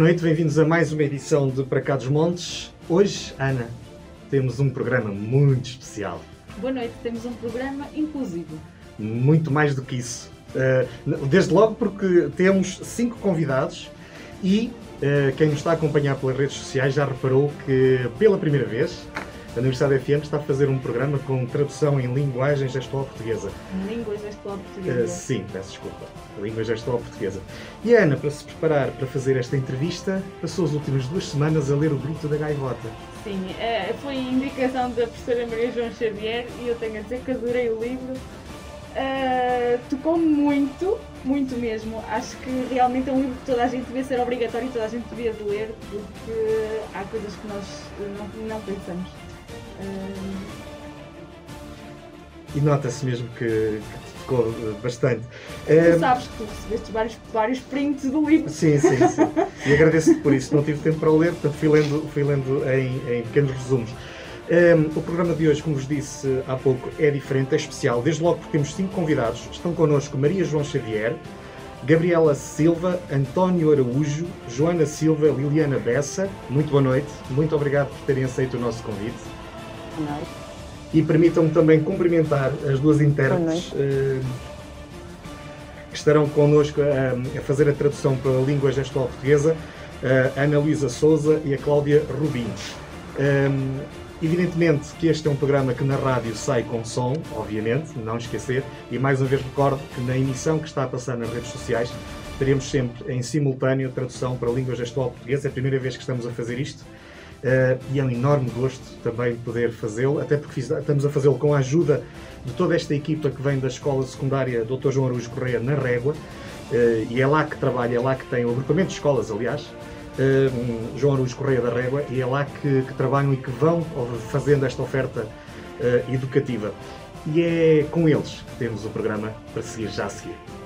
Boa noite, bem-vindos a mais uma edição de Para Cá dos Montes. Hoje, Ana, temos um programa muito especial. Boa noite, temos um programa inclusivo. Muito mais do que isso. Uh, desde logo porque temos cinco convidados e uh, quem nos está a acompanhar pelas redes sociais já reparou que pela primeira vez a Universidade FM está a fazer um programa com tradução em linguagem gestual portuguesa. Língua gestual portuguesa? Uh, sim, peço desculpa. Língua gestual portuguesa. E a Ana, para se preparar para fazer esta entrevista, passou as últimas duas semanas a ler o Grito da Gaivota. Sim, é, foi indicação da professora Maria João Xavier e eu tenho a dizer que adorei o livro. Uh, Tocou-me muito, muito mesmo. Acho que realmente é um livro que toda a gente devia ser obrigatório e toda a gente devia de ler, porque há coisas que nós não, não pensamos. E nota-se mesmo que, que tocou bastante. Tu sabes que tu recebeste vários, vários prints do livro. Sim, sim, sim. E agradeço-te por isso. Não tive tempo para o ler, portanto fui lendo, fui lendo em, em pequenos resumos. Um, o programa de hoje, como vos disse há pouco, é diferente, é especial. Desde logo porque temos cinco convidados. Estão connosco Maria João Xavier, Gabriela Silva, António Araújo, Joana Silva, Liliana Bessa. Muito boa noite. Muito obrigado por terem aceito o nosso convite. E permitam-me também cumprimentar as duas intérpretes uh, que estarão connosco a, a, fazer a tradução para a língua gestual portuguesa, a Ana Luísa Souza e a Cláudia Rubim. Um, evidentemente que este é um programa que na rádio sai com som, obviamente, não esquecer, e mais uma vez recordo que na emissão que está a passar nas redes sociais teremos sempre em simultâneo a tradução para a língua gestual portuguesa. É a primeira vez que estamos a fazer isto. Uh, e é um enorme gosto também poder fazê-lo, até porque estamos a fazê-lo com a ajuda de toda esta equipa que vem da Escola Secundária Dr. João Araújo Correia na Régua, uh, e é lá que trabalha, é lá que tem o agrupamento de escolas, aliás, uh, João Araújo Correia da Régua, e é lá que, que trabalham e que vão fazendo esta oferta educativa. E é com eles que temos o programa para seguir já a seguir.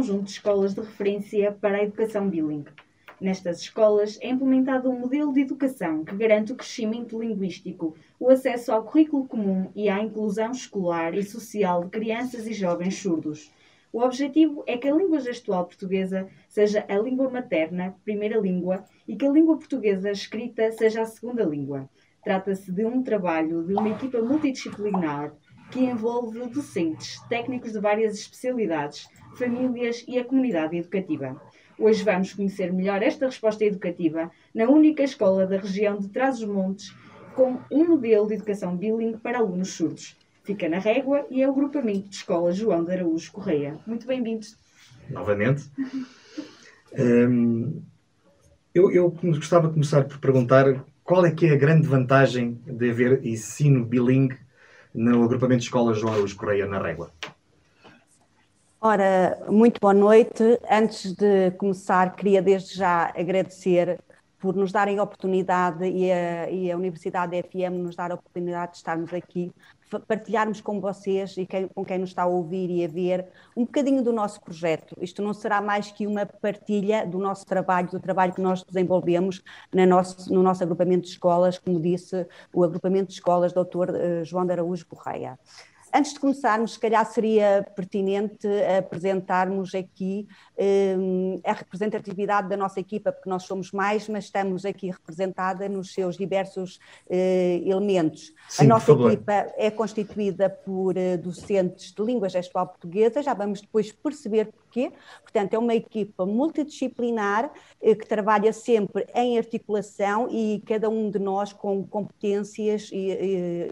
Conjunto de escolas de referência para a educação bilingue. Nestas escolas é implementado um modelo de educação que garante o crescimento linguístico, o acesso ao currículo comum e à inclusão escolar e social de crianças e jovens surdos. O objetivo é que a língua gestual portuguesa seja a língua materna, primeira língua, e que a língua portuguesa escrita seja a segunda língua. Trata-se de um trabalho de uma equipa multidisciplinar que envolve docentes, técnicos de várias especialidades, famílias e a comunidade educativa. Hoje vamos conhecer melhor esta resposta educativa na única escola da região de Trás-os-Montes com um modelo de educação bilingue para alunos surdos. Fica na Régua e é o grupamento de escola João de Araújo Correia. Muito bem-vindos. Novamente. um, eu, eu gostava de começar por perguntar qual é que é a grande vantagem de haver ensino bilingue no agrupamento de escolas João Araújo Correia, na Régua. Ora, muito boa noite. Antes de começar, queria desde já agradecer por nos darem a oportunidade e a, e a Universidade FM nos dar a oportunidade de estarmos aqui partilharmos com vocês e quem, com quem nos está a ouvir e a ver um bocadinho do nosso projeto. Isto não será mais que uma partilha do nosso trabalho, do trabalho que nós desenvolvemos no nosso, no nosso agrupamento de escolas, como disse o agrupamento de escolas Dr. Eh, João de Araújo Correia. Antes de começarmos, se calhar seria pertinente apresentarmos aqui um, a representatividade da nossa equipa, porque nós somos mais, mas estamos aqui representada nos seus diversos uh, elementos. Sim, a nossa equipa é constituída por uh, docentes de língua gestual portuguesa, já vamos depois perceber porquê. Portanto, é uma equipa multidisciplinar uh, que trabalha sempre em articulação e cada um de nós com competências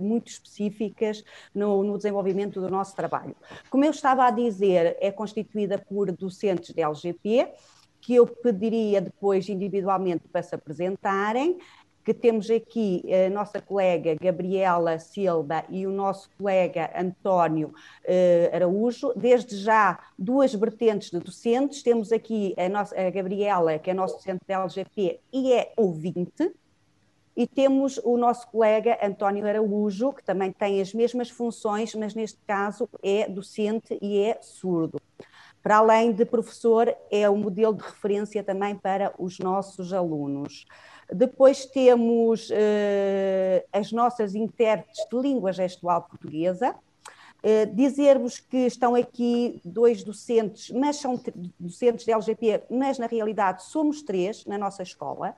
muito específicas no, no desenvolvimento do nosso trabalho. Como eu estava a dizer, é constituída por docentes de LGP, que eu pediria depois individualmente para se apresentarem, que temos aqui a nossa colega Gabriela Silva e o nosso colega António uh, Araújo. Desde já, duas vertentes de docentes. Temos aqui a, nossa, a Gabriela, que é nosso docente da LGP e é ouvinte, e temos o nosso colega António Araújo, que também tem as mesmas funções, mas neste caso é docente e é surdo. Para além de professor, é um modelo de referência também para os nossos alunos. Depois temos uh, as nossas intérpretes de língua gestual portuguesa. Uh, Dizer-vos que estão aqui dois docentes, mas são docentes de LGP, mas na realidade somos três na nossa escola.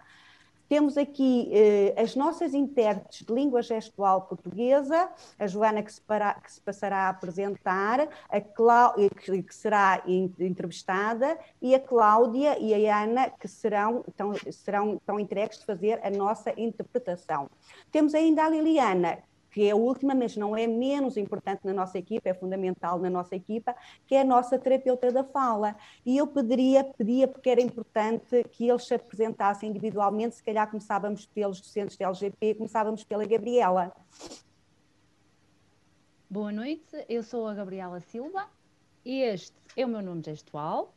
Temos aqui eh, as nossas intérpretes de língua gestual portuguesa, a Joana que se, para, que se passará a apresentar, a Cláudia que, que, será entrevistada, e a Cláudia e a Ana que serão, tão, serão tão entregues de fazer a nossa interpretação. Temos ainda a Liliana, que é a última, mas não é menos importante na nossa equipa, é fundamental na nossa equipa, que é a nossa terapeuta da fala. E eu pediria, pedia porque era importante que eles se apresentassem individualmente, se calhar começávamos pelos docentes da LGP, começávamos pela Gabriela. Boa noite, eu sou a Gabriela Silva, este é o meu nome gestual,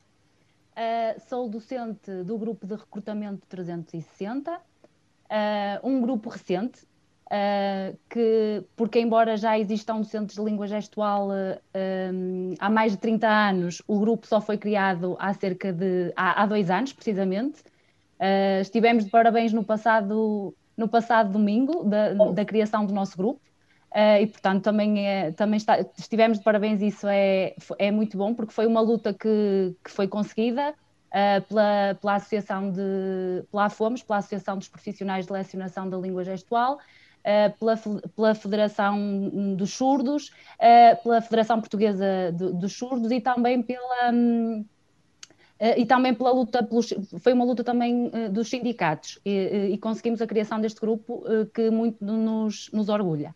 uh, sou docente do grupo de recrutamento 360, uh, um grupo recente, Uh, que, porque embora já existam docentes de língua gestual uh, um, há mais de 30 anos, o grupo só foi criado há cerca de há, há dois anos, precisamente. Uh, estivemos de parabéns no passado, no passado domingo da, da criação do nosso grupo. e portanto também, é, também está, estivemos de parabéns, isso é, é muito bom, porque foi uma luta que, que foi conseguida pela, pela Associação de, pela AFOMES, pela Associação dos Profissionais de Lecionação da Língua Gestual, pela, pela Federação dos Surdos, uh, pela Federação Portuguesa dos Surdos e também pela. Um, Uh, e também pela luta, pelos, foi uma luta também dos sindicatos e, e, conseguimos a criação deste grupo que muito nos, nos orgulha.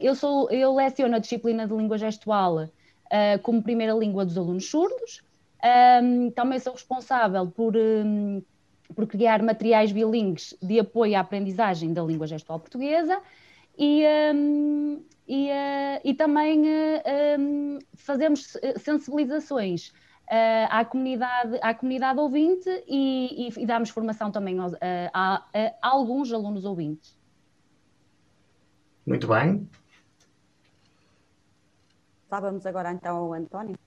eu, sou, eu leciono a disciplina de língua gestual como primeira língua dos alunos surdos, também sou responsável por por criar materiais bilíngues de apoio à aprendizagem da língua gestual portuguesa e, um, e, uh, e, também uh, um, fazemos sensibilizações uh, à, comunidade, à comunidade ouvinte e, e, e damos formação também aos, a, a, a, alguns alunos ouvintes. Muito bem. Estávamos agora então ao António.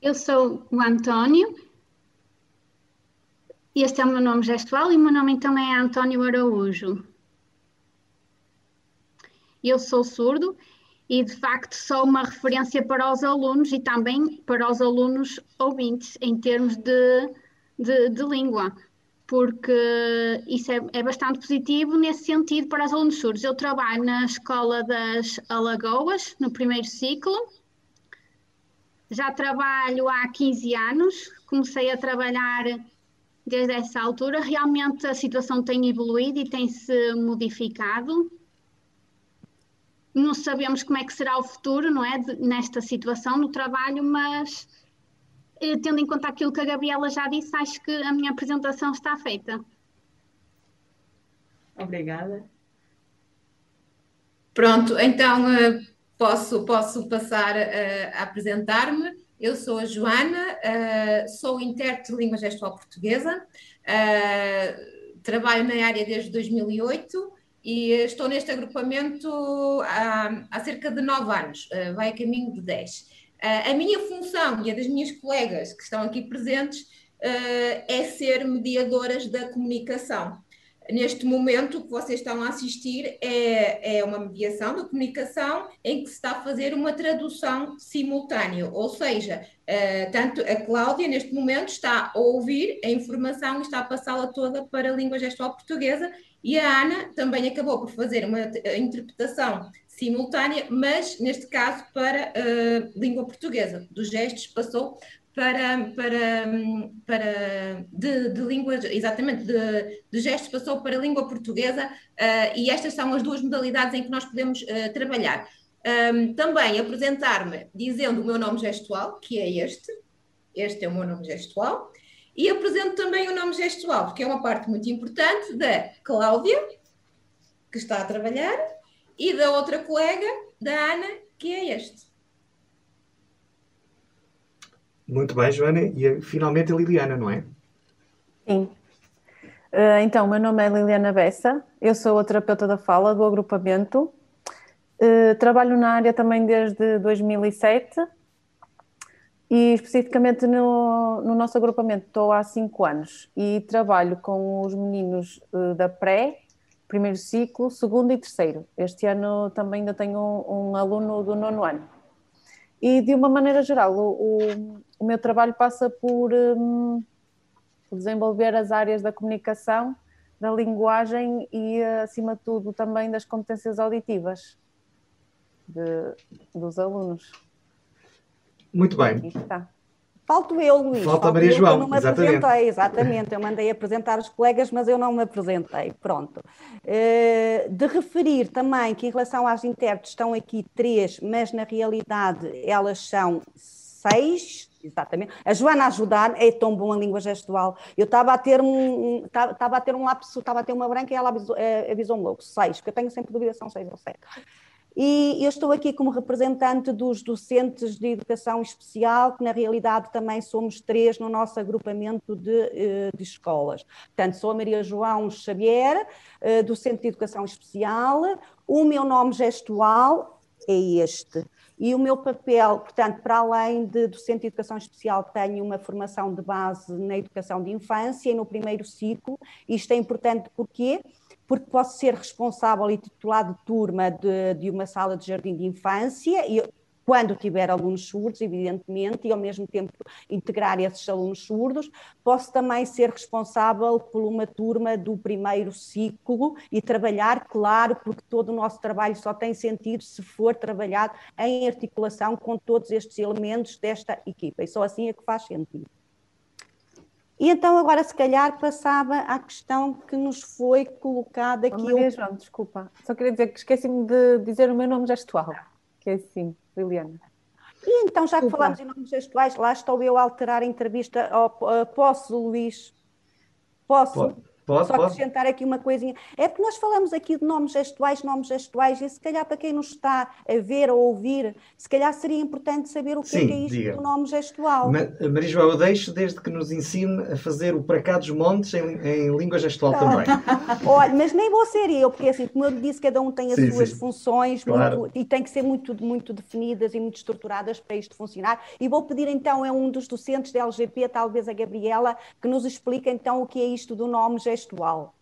Eu sou o António este é o meu nome gestual e o meu nome então é António Araújo. Eu sou surdo e de facto sou uma referência para os alunos e também para os alunos ouvintes em termos de, de, de língua, porque isso é, é, bastante positivo nesse sentido para os alunos surdos. Eu trabalho na Escola das Alagoas, no primeiro ciclo. Já trabalho há 15 anos, comecei a trabalhar desde essa altura, realmente a situação tem evoluído e tem-se modificado. Não sabemos como é que será o futuro, não é? De, nesta situação no trabalho, mas eh, tendo em conta aquilo que a Gabriela já disse, acho que a minha apresentação está feita. Obrigada. Pronto, então uh, posso, posso passar uh, a apresentar-me. Eu sou a Joana, uh, sou intérprete de língua gestual portuguesa, uh, trabalho na área desde 2008 e estou neste agrupamento há, há cerca de nove anos, uh, vai a caminho de 10. a minha função e a das minhas colegas que estão aqui presentes é ser mediadoras da comunicação. Neste momento, o que vocês estão a assistir é, é uma mediação de comunicação em que se está a fazer uma tradução simultânea, ou seja, uh, tanto a Cláudia, neste momento, está a ouvir a informação e está a passá-la toda para a língua gestual portuguesa, e a Ana também acabou por fazer uma interpretação simultânea, mas neste caso para a uh, língua portuguesa. Dos gestos passou para, para, para de, de língua, exatamente, de, de, gestos passou para a língua portuguesa uh, e estas são as duas modalidades em que nós podemos uh, trabalhar. Um, também apresentar-me dizendo o meu nome gestual, que é este, este é o meu nome gestual, e apresento também o nome gestual, porque é uma parte muito importante da Cláudia, que está a trabalhar, e da outra colega, da Ana, que é este. Muito bem, Joana. E finalmente a Liliana, não é? Sim. Uh, então, meu nome é Liliana Bessa, eu sou a terapeuta da fala do agrupamento. Uh, trabalho na área também desde 2007 e especificamente no, no nosso agrupamento estou há cinco anos e trabalho com os meninos uh, da pré, primeiro ciclo, segundo e terceiro. Este ano também ainda tenho um, um aluno do nono ano. E de uma maneira geral, o, o, o meu trabalho passa por, um, por, desenvolver as áreas da comunicação, da linguagem e, acima de tudo, também das competências auditivas de, dos alunos. Muito bem. Falto eu, Luís. Falta a Maria eu, João. Eu não me exatamente. apresentei, exatamente. Eu mandei apresentar os colegas, mas eu não me apresentei. Pronto. Uh, de referir também que, em relação às intérpretes, estão aqui três, mas na realidade elas são seis. Exatamente. A Joana a ajudar é tão bom a língua gestual. Eu estava a ter um, estava a ter um lapso, estava a ter uma branca e ela avisou-me avisou logo, seis, porque eu tenho sempre dúvida são seis ou sete. E eu estou aqui como representante dos docentes de educação especial, que na realidade também somos três no nosso agrupamento de, eh, de escolas. Portanto, sou a Maria João Xavier, eh, docente de educação especial. O meu nome gestual é este. E o meu papel, portanto, para além de docente de educação especial, tenho uma formação de base na educação de infância e no primeiro ciclo. Isto é importante porque porque posso ser responsável e titular de turma de, de uma sala de jardim de infância e quando tiver alunos surdos, evidentemente, e ao mesmo tempo integrar esses alunos surdos, posso também ser responsável por uma turma do primeiro ciclo e trabalhar, claro, porque todo o nosso trabalho só tem sentido se for trabalhado em articulação com todos estes elementos desta equipa, e só assim é que faz sentido. E então agora se calhar passava à questão que nos foi colocada aqui. Maria João, desculpa, só queria dizer que esqueci-me de dizer o meu nome gestual, que é assim, Liliana. E então, já que falamos em nomes gestuais, lá estou eu a alterar a entrevista. Posso, Luís? Posso? Pode. Pode, Só acrescentar aqui uma coisinha. É porque nós falamos aqui de nomes gestuais, nomes gestuais, e se calhar para quem nos está a ver ou ouvir, se calhar seria importante saber o que, Sim, é, que é isto diga. do nome gestual. Maria João, eu deixo desde que nos ensine a fazer o para cá dos montes em, em língua gestual também. Olha, mas nem vou ser eu, porque assim, como eu disse, cada um tem as sim, suas sim. funções claro. muito, e tem que ser muito, muito definidas e muito estruturadas para isto funcionar. E vou pedir então a um dos docentes da LGP, talvez a Gabriela, que nos explique então o que é isto do nome gestual gestual?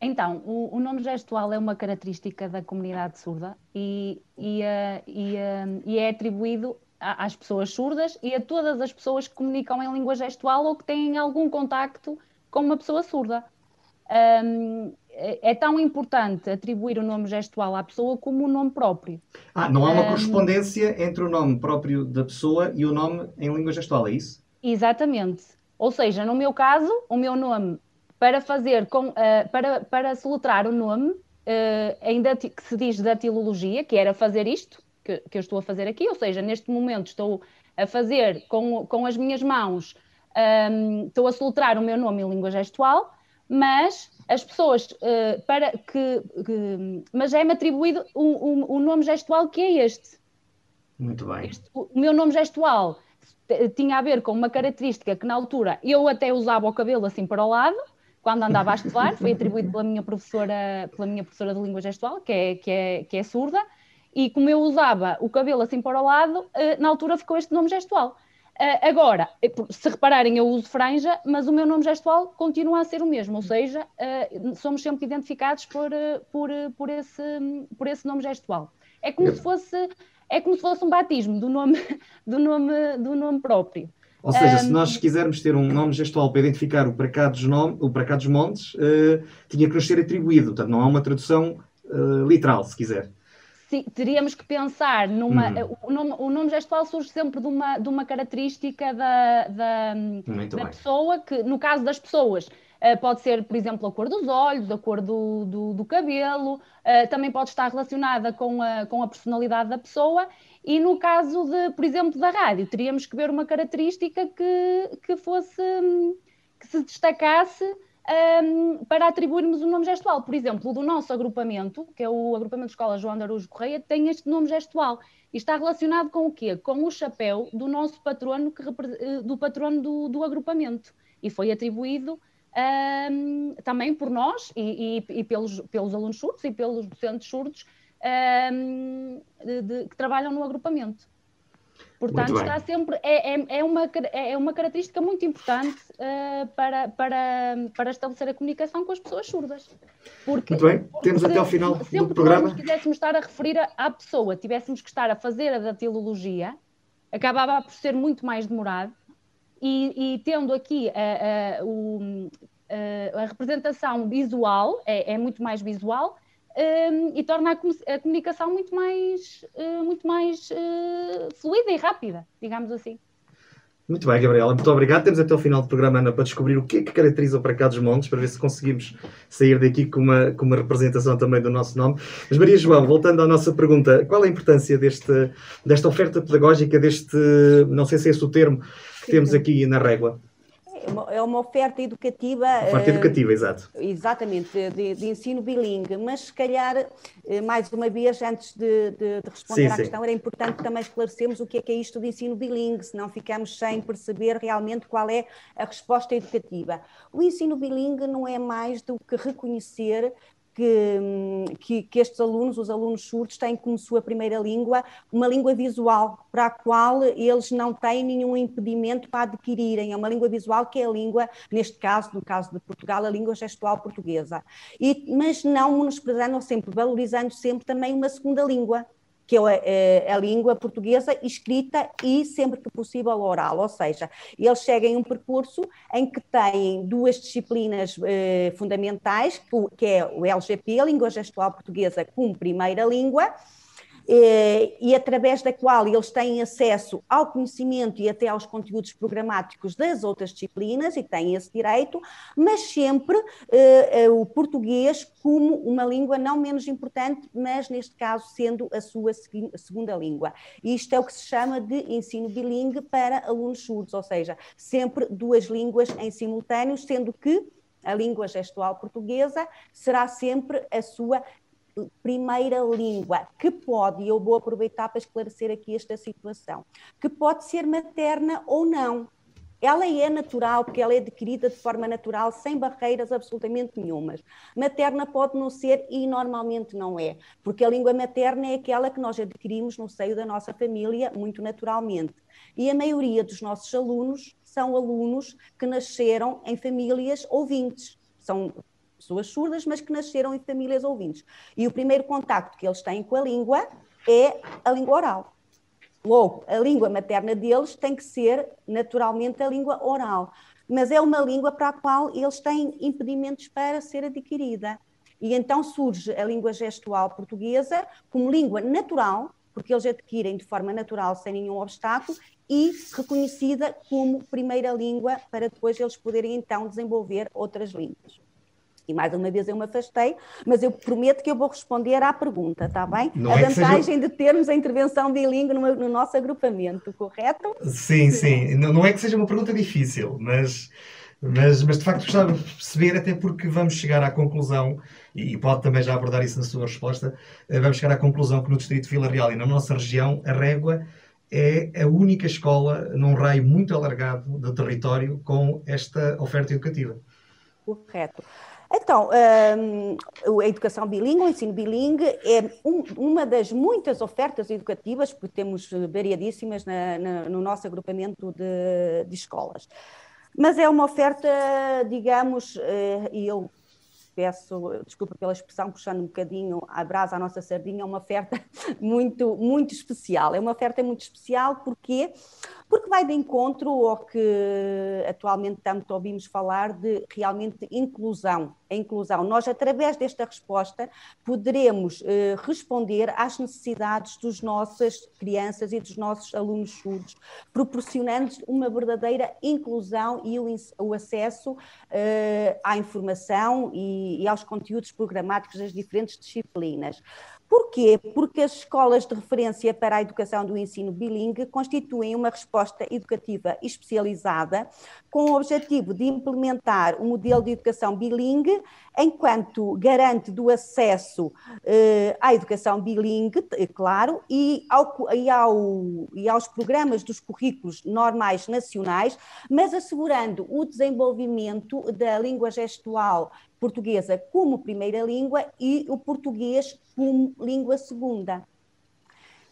Então, o, o, nome gestual é uma característica da comunidade surda e, e, uh, e, uh, e é atribuído a, às pessoas surdas e a todas as pessoas que comunicam em língua gestual ou que têm algum contacto com uma pessoa surda. Um, é, é tão importante atribuir o nome gestual à pessoa como o nome próprio. Ah, não há uma um, correspondência entre o nome próprio da pessoa e o nome em língua gestual, é isso? Exatamente. Ou seja, no meu caso, o meu nome, para fazer com, uh, para, para soletrar o nome, uh, ainda que se diz da datilologia, que era fazer isto, que, que eu estou a fazer aqui, ou seja, neste momento estou a fazer com, com as minhas mãos, um, ehm, estou a soletrar o meu nome em língua gestual, mas as pessoas, uh, para que, que mas é-me atribuído o, o, o, nome gestual que é este. Muito bem. Este, o meu nome gestual tinha a ver com uma característica que na altura eu até usava o cabelo assim para o lado, quando andava a estudar, foi atribuído pela minha professora, pela minha professora de língua gestual, que é, que é, que é surda, e como eu usava o cabelo assim para o lado, eh, na altura ficou este nome gestual. Uh, agora, se repararem, eu uso franja, mas o meu nome gestual continua a ser o mesmo, ou seja, somos sempre identificados por, por, por, esse, por esse nome gestual. É como, se fosse, é como se fosse um batismo do nome, do nome, do nome próprio. Ou seja, um, se nós quisermos ter um nome gestual para identificar o para cá dos, nome, o para cá dos montes, tinha que nos ser atribuído, portanto não há uma tradução literal, se quiser teríamos que pensar numa. Hum. O, nome, o, nome, gestual surge sempre de uma, de uma característica da, da, da pessoa, que no caso das pessoas. Uh, pode ser, por exemplo, a cor dos olhos, a cor do, do, do cabelo, uh, também pode estar relacionada com a, com a personalidade da pessoa. E no caso, de, por exemplo, da rádio, teríamos que ver uma característica que, que fosse que se destacasse um, para atribuirmos o nome gestual. Por exemplo, o do nosso agrupamento, que é o agrupamento de escola João de Araújo Correia, tem este nome gestual. E está relacionado com o quê? Com o chapéu do nosso patrono, que, eh, do patrono do, do agrupamento. E foi atribuído um, também por nós e, e, e, pelos, pelos alunos surdos e pelos docentes surdos um, de, de, que trabalham no agrupamento. Portanto, está sempre, é, é, é, uma, é uma característica muito importante uh, para, para, para estabelecer a comunicação com as pessoas surdas. Porque, muito bem, temos até ao final do programa. Se nós quiséssemos estar a referir à pessoa, tivéssemos que estar a fazer a datilologia, acabava por ser muito mais demorado, e, e tendo aqui a, a, o, a, a representação visual, é, é muito mais visual, um, e torna a, comunicação muito mais, uh, muito mais uh, fluida e rápida, digamos assim. Muito bem, Gabriela, muito obrigado. Temos até o final do programa, Ana, para descobrir o que é que caracteriza o Para Cá dos Montes, para ver se conseguimos sair daqui com uma, com uma representação também do nosso nome. Mas, Maria João, voltando à nossa pergunta, qual é a importância deste, desta oferta pedagógica, deste, não sei se é esse o termo, que temos aqui na régua? é uma oferta educativa. Oferta uh, educativa, exato. Exatamente, de, de, ensino bilingue, mas se calhar, uh, mais uma vez, antes de, de, de responder sim, à sim. questão, era importante também esclarecermos o que é que é isto de ensino bilingue, senão ficamos sem perceber realmente qual é a resposta educativa. O ensino bilingue não é mais do que reconhecer que, que, que, estes alunos, os alunos surdos, têm como sua primeira língua uma língua visual, para a qual eles não têm nenhum impedimento para adquirirem. É uma língua visual que é a língua, neste caso, no caso de Portugal, a língua gestual portuguesa. E, mas não menosprezando, sempre valorizando sempre também uma segunda língua, que é a, língua portuguesa escrita e, sempre que possível, oral. Ou seja, eles seguem um percurso em que têm duas disciplinas eh, fundamentais, que é o LGP, a Língua Gestual Portuguesa, como primeira língua, e através da qual eles têm acesso ao conhecimento e até aos conteúdos programáticos das outras disciplinas e têm esse direito, mas sempre eh, eh, o português como uma língua não menos importante, mas neste caso sendo a sua segunda língua. Isto é o que se chama de ensino bilingue para alunos surdos, ou seja, sempre duas línguas em simultâneo, sendo que a língua gestual portuguesa será sempre a sua primeira língua, que pode, e eu vou aproveitar para esclarecer aqui esta situação, que pode ser materna ou não. Ela é natural, porque ela é adquirida de forma natural, sem barreiras absolutamente nenhumas. Materna pode não ser e normalmente não é, porque a língua materna é aquela que nós adquirimos no seio da nossa família, muito naturalmente. E a maioria dos nossos alunos são alunos que nasceram em famílias ouvintes. São pessoas surdas, mas que nasceram em famílias ouvintes. E o primeiro contacto que eles têm com a língua é a língua oral. Logo, a língua materna deles tem que ser naturalmente a língua oral, mas é uma língua para a qual eles têm impedimentos para ser adquirida. E então surge a língua gestual portuguesa como língua natural, porque eles adquirem de forma natural, sem nenhum obstáculo, e reconhecida como primeira língua para depois eles poderem então desenvolver outras línguas. E mais uma vez eu me afastei, mas eu prometo que eu vou responder à pergunta, está bem? Não a é vantagem seja... de termos a intervenção bilingue no, no, nosso agrupamento, correto? Sim, sim. Não, não é que seja uma pergunta difícil, mas, mas, mas de facto gostava de perceber, até porque vamos chegar à conclusão, e pode também já abordar isso na sua resposta, eh, vamos chegar à conclusão que no Distrito de Vila Real e na nossa região, a Régua é a única escola num raio muito alargado do território com esta oferta educativa. Correto. Então, um, a educação bilíngue, o ensino bilíngue, é um, uma das muitas ofertas educativas, porque temos variadíssimas na, na, no nosso agrupamento de, de, escolas. Mas é uma oferta, digamos, eh, e eu peço desculpa pela expressão, puxando um bocadinho a brasa à nossa sardinha, é uma oferta muito, muito especial. É uma oferta muito especial porque porque vai de encontro ao que atualmente tanto ouvimos falar de realmente inclusão. A inclusão. Nós, através desta resposta, poderemos eh, responder às necessidades dos nossas crianças e dos nossos alunos surdos, proporcionando uma verdadeira inclusão e o, o acesso eh, à informação e, e aos conteúdos programáticos das diferentes disciplinas. Porquê? Porque as escolas de referência para a educação do ensino bilingue constituem uma resposta educativa especializada com o objetivo de implementar o um modelo de educação bilingue enquanto garante do acesso eh, à educação bilingue, é claro, e, ao, e, ao, e aos programas dos currículos normais nacionais, mas assegurando o desenvolvimento da língua gestual portuguesa como primeira língua e o português como língua segunda.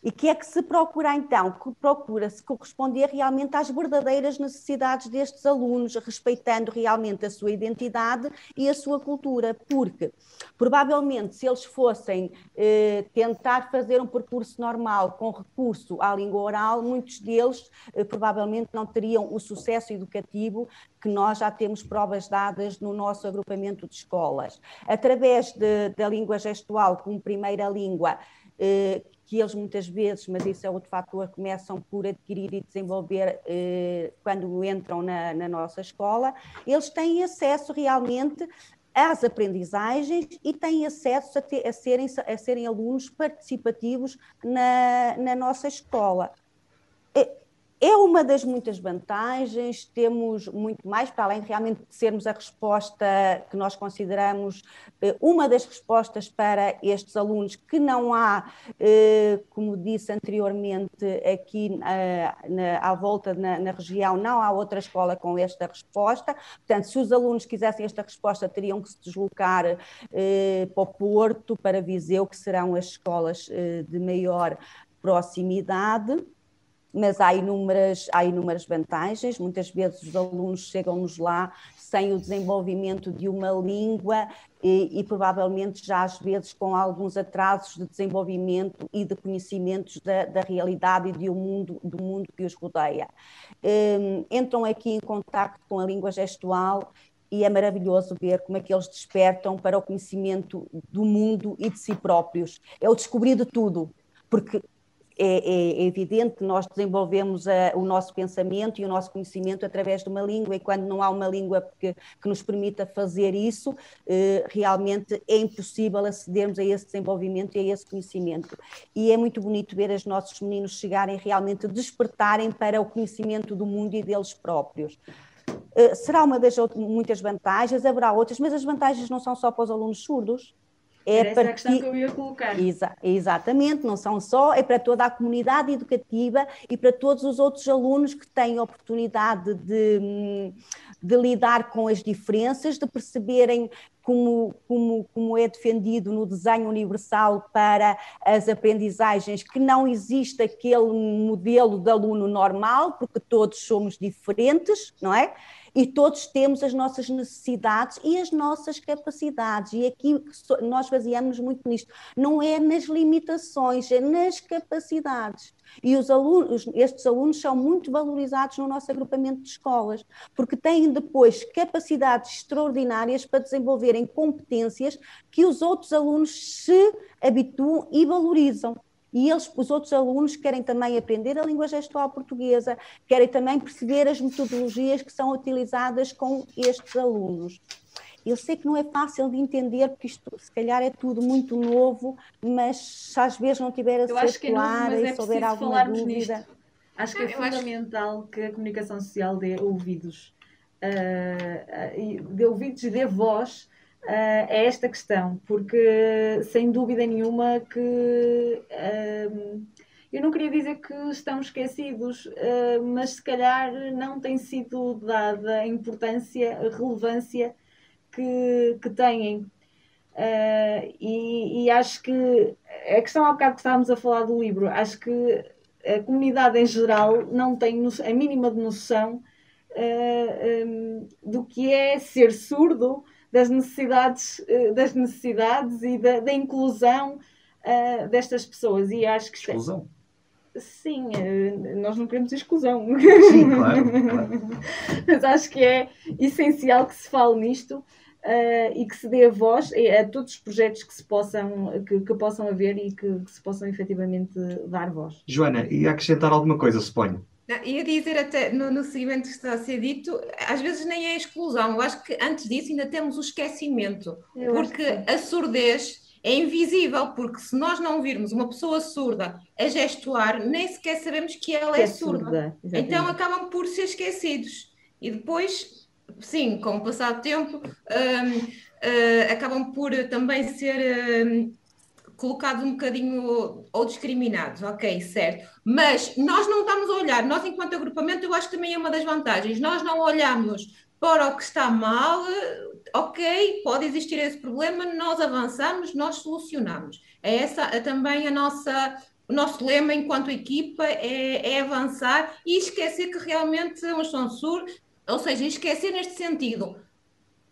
E que é que se procura então? Procura-se corresponder realmente às verdadeiras necessidades destes alunos, respeitando realmente a sua identidade e a sua cultura, porque provavelmente se eles fossem eh, tentar fazer um percurso normal com recurso à língua oral, muitos deles eh, provavelmente não teriam o sucesso educativo que nós já temos provas dadas no nosso agrupamento de escolas. Através de, da língua gestual como primeira língua, eh, que eles muitas vezes, mas isso é outro fator, começam por adquirir e desenvolver eh, quando entram na, na, nossa escola, eles têm acesso realmente às aprendizagens e têm acesso a, ter, a, serem, a serem alunos participativos na, na nossa escola. É uma das muitas vantagens, temos muito mais, para além de realmente sermos a resposta que nós consideramos eh, uma das respostas para estes alunos, que não há, eh, como disse anteriormente, aqui eh, à volta na região, não há outra escola com esta resposta. Portanto, se os alunos quisessem esta resposta, teriam que se deslocar para o Porto, para Viseu, que serão as escolas de maior proximidade mas há inúmeras, há inúmeras vantagens. Muitas vezes os alunos chegam-nos lá sem o desenvolvimento de uma língua e, e, provavelmente já às vezes com alguns atrasos de desenvolvimento e de conhecimentos da, da realidade e do mundo, do mundo que os rodeia. Um, entram aqui em contato com a língua gestual e é maravilhoso ver como é que eles despertam para o conhecimento do mundo e de si próprios. É o descobrir de tudo, porque é, é, evidente que nós desenvolvemos a, o nosso pensamento e o nosso conhecimento através de uma língua, e quando não há uma língua que, que nos permita fazer isso, eh, realmente é impossível acedermos a esse desenvolvimento e a esse conhecimento. E é muito bonito ver os nossos meninos chegarem realmente, despertarem para o conhecimento do mundo e deles próprios. Eh, será uma das muitas vantagens, haverá outras, mas as vantagens não são só para os alunos surdos, é Era essa a questão que eu ia colocar. Exa exatamente, não são só, é para toda a comunidade educativa e para todos os outros alunos que têm oportunidade de, de lidar com as diferenças, de perceberem como, como, como é defendido no desenho universal para as aprendizagens, que não existe aquele modelo de aluno normal, porque todos somos diferentes, não é? E todos temos as nossas necessidades e as nossas capacidades. E aqui nós baseamos muito nisto. Não é nas limitações, é nas capacidades. E os alunos, estes alunos são muito valorizados no nosso agrupamento de escolas, porque têm depois capacidades extraordinárias para desenvolverem competências que os outros alunos se habituam e valorizam e eles, os outros alunos querem também aprender a língua gestual portuguesa, querem também perceber as metodologias que são utilizadas com estes alunos. Eu sei que não é fácil de entender, porque isto se calhar é tudo muito novo, mas se às vezes não tiver a ser é clara e é souber alguma dúvida. Nisto. Acho que é fundamental acho... que a comunicação social dê ouvidos. Uh, uh, dê ouvidos e dê voz uh, é esta questão, porque sem dúvida nenhuma que eu não queria dizer que estão esquecidos, uh, mas se calhar não tem sido dada a importância, a relevância que, que têm. Uh, e, e, acho que a questão há bocado que estávamos a falar do livro, acho que a comunidade em geral não tem a mínima noção uh, um, do que é ser surdo, das necessidades, uh, das necessidades e da, da inclusão destas pessoas. E acho que exclusão. Sim, nós não queremos exclusão. Sim, claro, claro. Mas acho que é essencial que se fale nisto uh, e que se dê a voz a, todos os projetos que se possam, que, que possam haver e que, que, se possam efetivamente dar voz. Joana, e acrescentar alguma coisa, suponho? Não, ia dizer até no, no seguimento que está a ser dito, às vezes nem é exclusão, eu acho que antes disso ainda temos o esquecimento, eu porque a surdez é invisível, porque se nós não virmos uma pessoa surda a gestuar, nem sequer sabemos que ela que é, é, surda. surda então acabam por ser esquecidos. E depois sim, com o passar do tempo, um, uh, hum, acabam por também ser um, colocados um bocadinho ou discriminados, ok, certo. Mas nós não estamos a olhar, nós enquanto agrupamento, eu acho que também é uma das vantagens, nós não olhamos para o que está mal, ok, pode existir esse problema, nós avançamos, nós solucionamos. É essa é também a nossa o nosso lema enquanto equipa é, é, avançar e esquecer que realmente uns são surdos, ou seja, esquecer neste sentido.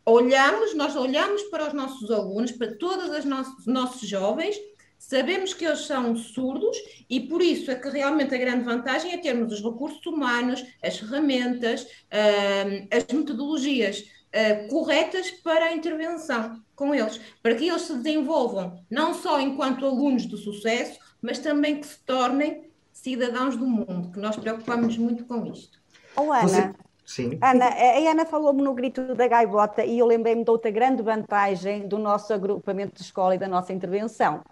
Olhamos, nós olhamos para os nossos alunos, para todos os nossos, nossos jovens, sabemos que eles são surdos e por isso é que realmente a grande vantagem é termos os recursos humanos, as ferramentas, uh, as metodologias uh, corretas para a intervenção com eles, para que eles se desenvolvam não só enquanto alunos de sucesso, mas também que se tornem cidadãos do mundo, que nós preocupamos muito com isto. Oh, Ana, Você... Sim. Ana, a Ana falou-me no grito da gaivota e eu lembrei-me de outra grande vantagem do nosso agrupamento de escola e da nossa intervenção.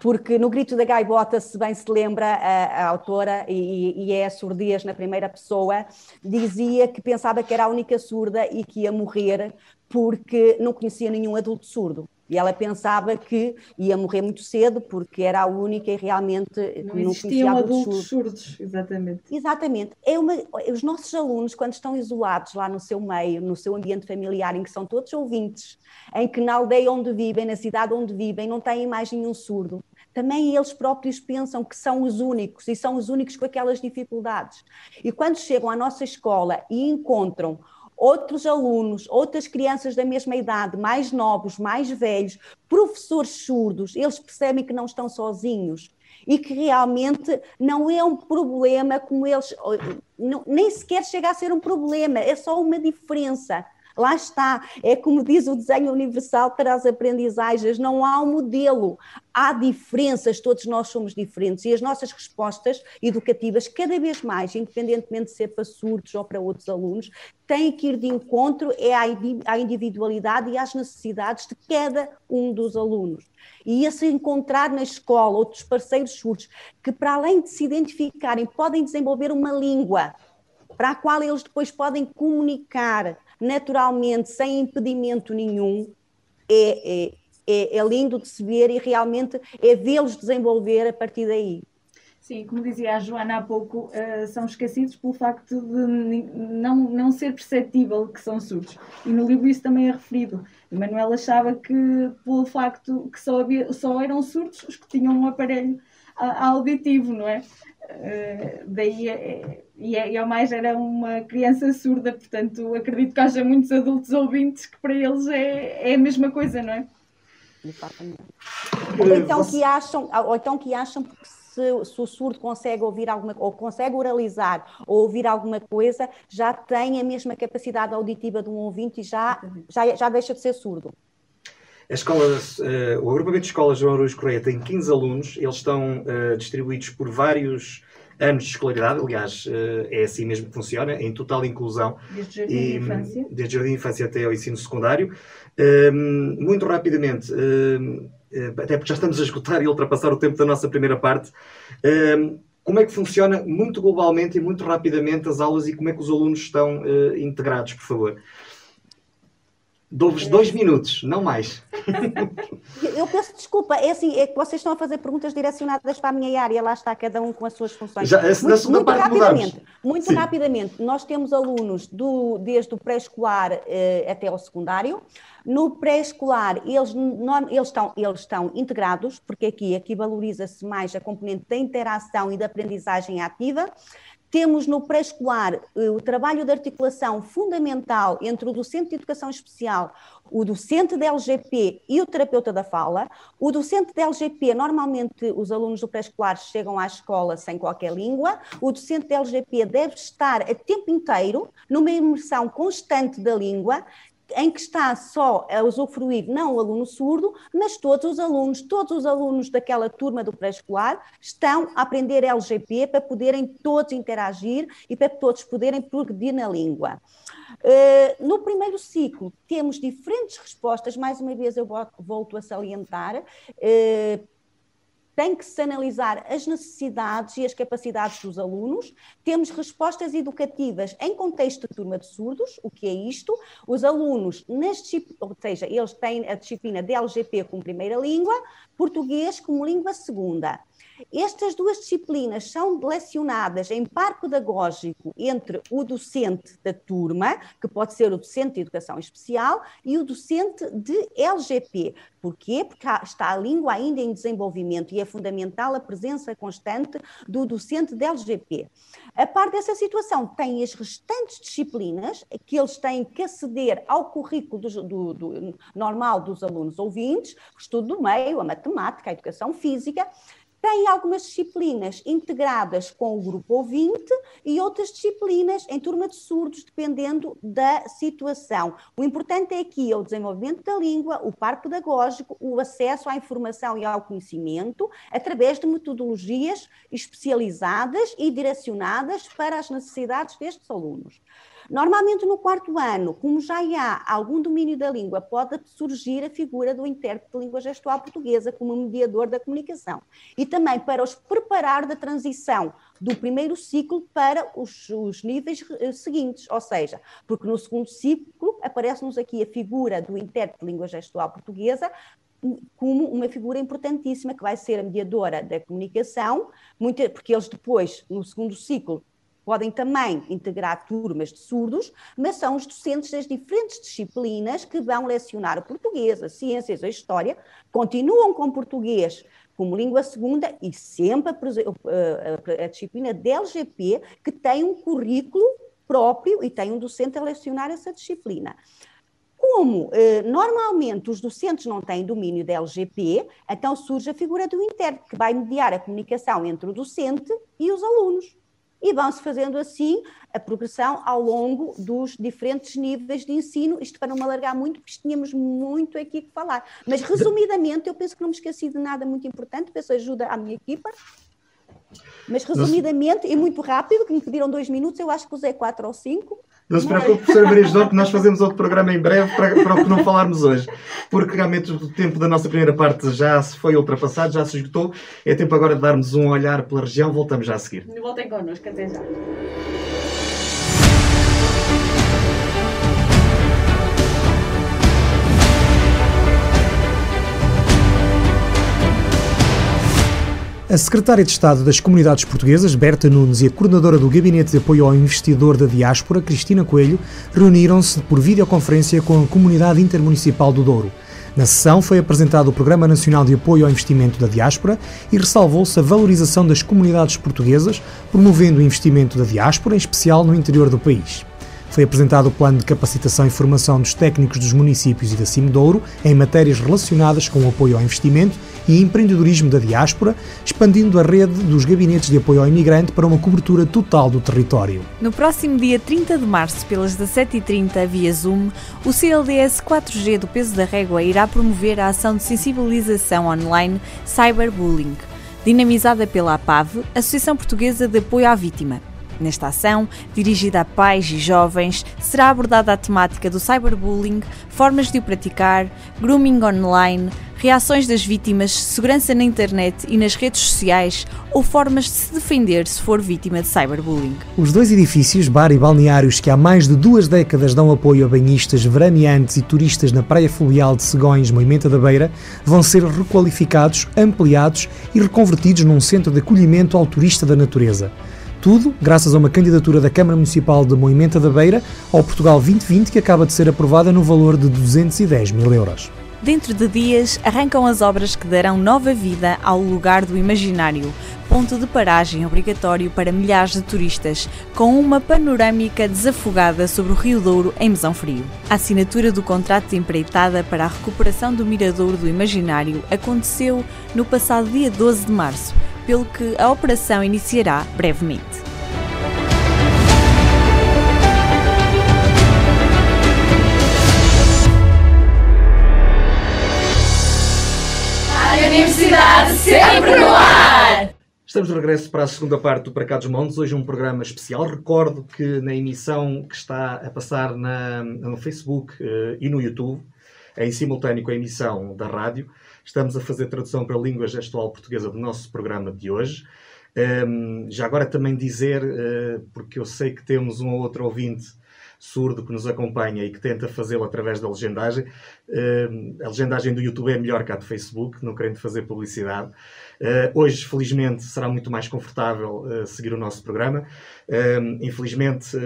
Porque no grito da gaivota, se bem se lembra, a, a autora, e, e, é a surdez na primeira pessoa, dizia que pensava que era a única surda e que ia morrer porque não conhecia nenhum adulto surdo. E ela pensava que ia morrer muito cedo porque era a única e realmente não, não existiam adultos, surdos. surdos. Exatamente. Exatamente. É uma, os nossos alunos, quando estão isolados lá no seu meio, no seu ambiente familiar, em que são todos ouvintes, em que na aldeia onde vivem, na cidade onde vivem, não têm mais nenhum surdo, também eles próprios pensam que são os únicos e são os únicos com aquelas dificuldades. E quando chegam à nossa escola e encontram outros alunos, outras crianças da mesma idade, mais novos, mais velhos, professores surdos, eles percebem que não estão sozinhos e que realmente não é um problema como eles, nem sequer chega a ser um problema, é só uma diferença. Lá está, é como diz o desenho universal para as aprendizagens, não há um modelo, há diferenças, todos nós somos diferentes. E as nossas respostas educativas, cada vez mais, independentemente de ser para surdos ou para outros alunos, têm que ir de encontro é à individualidade e às necessidades de cada um dos alunos. E esse encontrar na escola outros parceiros surdos que, para além de se identificarem, podem desenvolver uma língua para a qual eles depois podem comunicar naturalmente, sem impedimento nenhum, é, é, é, é lindo de se ver e realmente é vê-los desenvolver a partir daí. Sim, como dizia a Joana há pouco, uh, são esquecidos pelo facto de não, não ser perceptível que são surdos. E no livro isso também é referido. Manuel achava que, pelo facto que só, havia, só eram surdos os que tinham um aparelho auditivo, não é? Uh, daí, é, e, é, e ao mais era uma criança surda, portanto acredito que haja muitos adultos ouvintes que para eles é, é a mesma coisa, não é? Exatamente. Ou então que acham, ou então que acham que se, se, o surdo consegue ouvir alguma ou consegue oralizar ou ouvir alguma coisa, já tem a mesma capacidade auditiva de um ouvinte e já, já, já deixa de ser surdo. Escola, uh, o agrupamento de escolas João Aruz Correia tem 15 alunos, eles estão uh, distribuídos por vários anos de escolaridade, aliás, uh, é assim mesmo que funciona, em total inclusão. Desde jardim de infância? Desde jardim de infância até ao ensino secundário. Ehm, muito rapidamente, ehm, até porque já estamos a esgotar e ultrapassar o tempo da nossa primeira parte, ehm, como é que funciona muito globalmente e muito rapidamente as aulas e como é que os alunos estão integrados, por favor? Dou-vos dois minutos, não mais. Eu peço desculpa, é assim, é que vocês estão a fazer perguntas direcionadas para a minha área, lá está cada um com as suas funções. Já, muito, na segunda muito parte rapidamente, mudamos. muito Sim. rapidamente, nós temos alunos do, desde o pré-escolar eh, até ao secundário. No pré-escolar, eles, não- eles, estão, eles estão integrados, porque aqui, aqui valoriza-se mais a componente da interação e da aprendizagem ativa. Temos no pré-escolar eh, o trabalho de articulação fundamental entre o docente de educação especial, o docente da LGP e o terapeuta da fala. O docente da LGP, normalmente os alunos do pré-escolar chegam à escola sem qualquer língua. O docente da LGP deve estar a tempo inteiro numa imersão constante da língua em que está só a usufruir não o aluno surdo, mas todos os alunos, todos os alunos daquela turma do pré-escolar estão a aprender LGP para poderem todos interagir e para todos poderem progredir na língua. Uh, no primeiro ciclo temos diferentes respostas, mais uma vez eu volto, a salientar, uh, tem que se analisar as necessidades e as capacidades dos alunos. Temos respostas educativas em contexto de turma de surdos, o que é isto? Os alunos, nas ou seja, eles têm a disciplina de LGP como primeira língua, português como língua segunda. Estas duas disciplinas são lecionadas em par pedagógico entre o docente da turma, que pode ser o docente de educação especial, e o docente de LGP. Porquê? Porque está a língua ainda em desenvolvimento e é fundamental a presença constante do docente de LGP. A par dessa situação, tem as restantes disciplinas que eles têm que aceder ao currículo do, do, do normal dos alunos ouvintes, estudo do meio, a matemática, a educação física, tem algumas disciplinas integradas com o grupo ouvinte e outras disciplinas em turma de surdos, dependendo da situação. O importante é aqui é o desenvolvimento da língua, o par pedagógico, o acesso à informação e ao conhecimento, através de metodologias especializadas e direcionadas para as necessidades destes alunos. Normalmente no quarto ano, como já há algum domínio da língua, pode surgir a figura do intérprete de língua gestual portuguesa como mediador da comunicação. E também para os preparar da transição do primeiro ciclo para os, os níveis seguintes, ou seja, porque no segundo ciclo aparece-nos aqui a figura do intérprete de língua gestual portuguesa como uma figura importantíssima que vai ser a mediadora da comunicação, porque eles depois, no segundo ciclo, podem também integrar turmas de surdos, mas são os docentes das diferentes disciplinas que vão lecionar o português, as ciências, a história, continuam com português como língua segunda e sempre a, a, a disciplina de LGP, que tem um currículo próprio e tem um docente a lecionar essa disciplina. Como eh, normalmente os docentes não têm domínio da LGP, então surge a figura do intérprete, que vai mediar a comunicação entre o docente e os alunos e vão-se fazendo assim a progressão ao longo dos diferentes níveis de ensino, isto para não me alargar muito, porque tínhamos muito aqui que falar. Mas, resumidamente, eu penso que não me esqueci de nada muito importante, peço ajuda à minha equipa. Mas, resumidamente, e muito rápido, que me pediram dois minutos, eu acho que usei quatro ou cinco. Não se preocupe, professora Maria que nós fazemos outro programa em breve para, para o que não falarmos hoje. Porque realmente o tempo da nossa primeira parte já se foi ultrapassado, já se esgotou. É tempo agora de darmos um olhar pela região. Voltamos já a seguir. Voltem connosco, até já. A secretária de Estado das Comunidades Portuguesas, Berta Nunes, e a coordenadora do Gabinete de Apoio ao Investidor da Diáspora, Cristina Coelho, reuniram-se por videoconferência com a Comunidade Intermunicipal do Douro. Na sessão foi apresentado o Programa Nacional de Apoio ao Investimento da Diáspora e ressalvou-se a valorização das comunidades portuguesas, promovendo o investimento da diáspora, em especial no interior do país. Foi apresentado o plano de capacitação e formação dos técnicos dos municípios e da Cimedouro em matérias relacionadas com o apoio ao investimento e empreendedorismo da diáspora, expandindo a rede dos gabinetes de apoio ao imigrante para uma cobertura total do território. No próximo dia 30 de março, pelas 17h30 via Zoom, o CLDS 4G do Peso da Régua irá promover a ação de sensibilização online Cyberbullying, dinamizada pela APAV, Associação Portuguesa de Apoio à Vítima. Nesta ação, dirigida a pais e jovens, será abordada a temática do cyberbullying, formas de o praticar, grooming online, reações das vítimas, segurança na internet e nas redes sociais ou formas de se defender se for vítima de cyberbullying. Os dois edifícios, bar e balneários que há mais de duas décadas dão apoio a banhistas, veraneantes e turistas na Praia Fluvial de Segões, Moimenta da Beira, vão ser requalificados, ampliados e reconvertidos num centro de acolhimento ao turista da natureza. Tudo graças a uma candidatura da Câmara Municipal de Moimenta da Beira ao Portugal 2020 que acaba de ser aprovada no valor de 210 mil euros. Dentro de dias, arrancam as obras que darão nova vida ao lugar do imaginário, ponto de paragem obrigatório para milhares de turistas, com uma panorâmica desafogada sobre o Rio Douro em Mesão Frio. A assinatura do contrato de empreitada para a recuperação do Miradouro do Imaginário aconteceu no passado dia 12 de março, pelo que a operação iniciará brevemente. Universidade sempre no ar! Estamos de regresso para a segunda parte do Para Cá dos Montes. Hoje um programa especial. Recordo que na emissão que está a passar na, no Facebook uh, e no YouTube, em simultâneo com a emissão da rádio, estamos a fazer tradução para a língua gestual portuguesa do nosso programa de hoje. Um, já agora também dizer, uh, porque eu sei que temos um ou outro ouvinte surdo que nos acompanha e que tenta fazê-lo através da legendagem. Uh, a legendagem do YouTube é melhor que a do Facebook, não querendo fazer publicidade. Uh, hoje, felizmente, será muito mais confortável uh, seguir o nosso programa. infelizmente,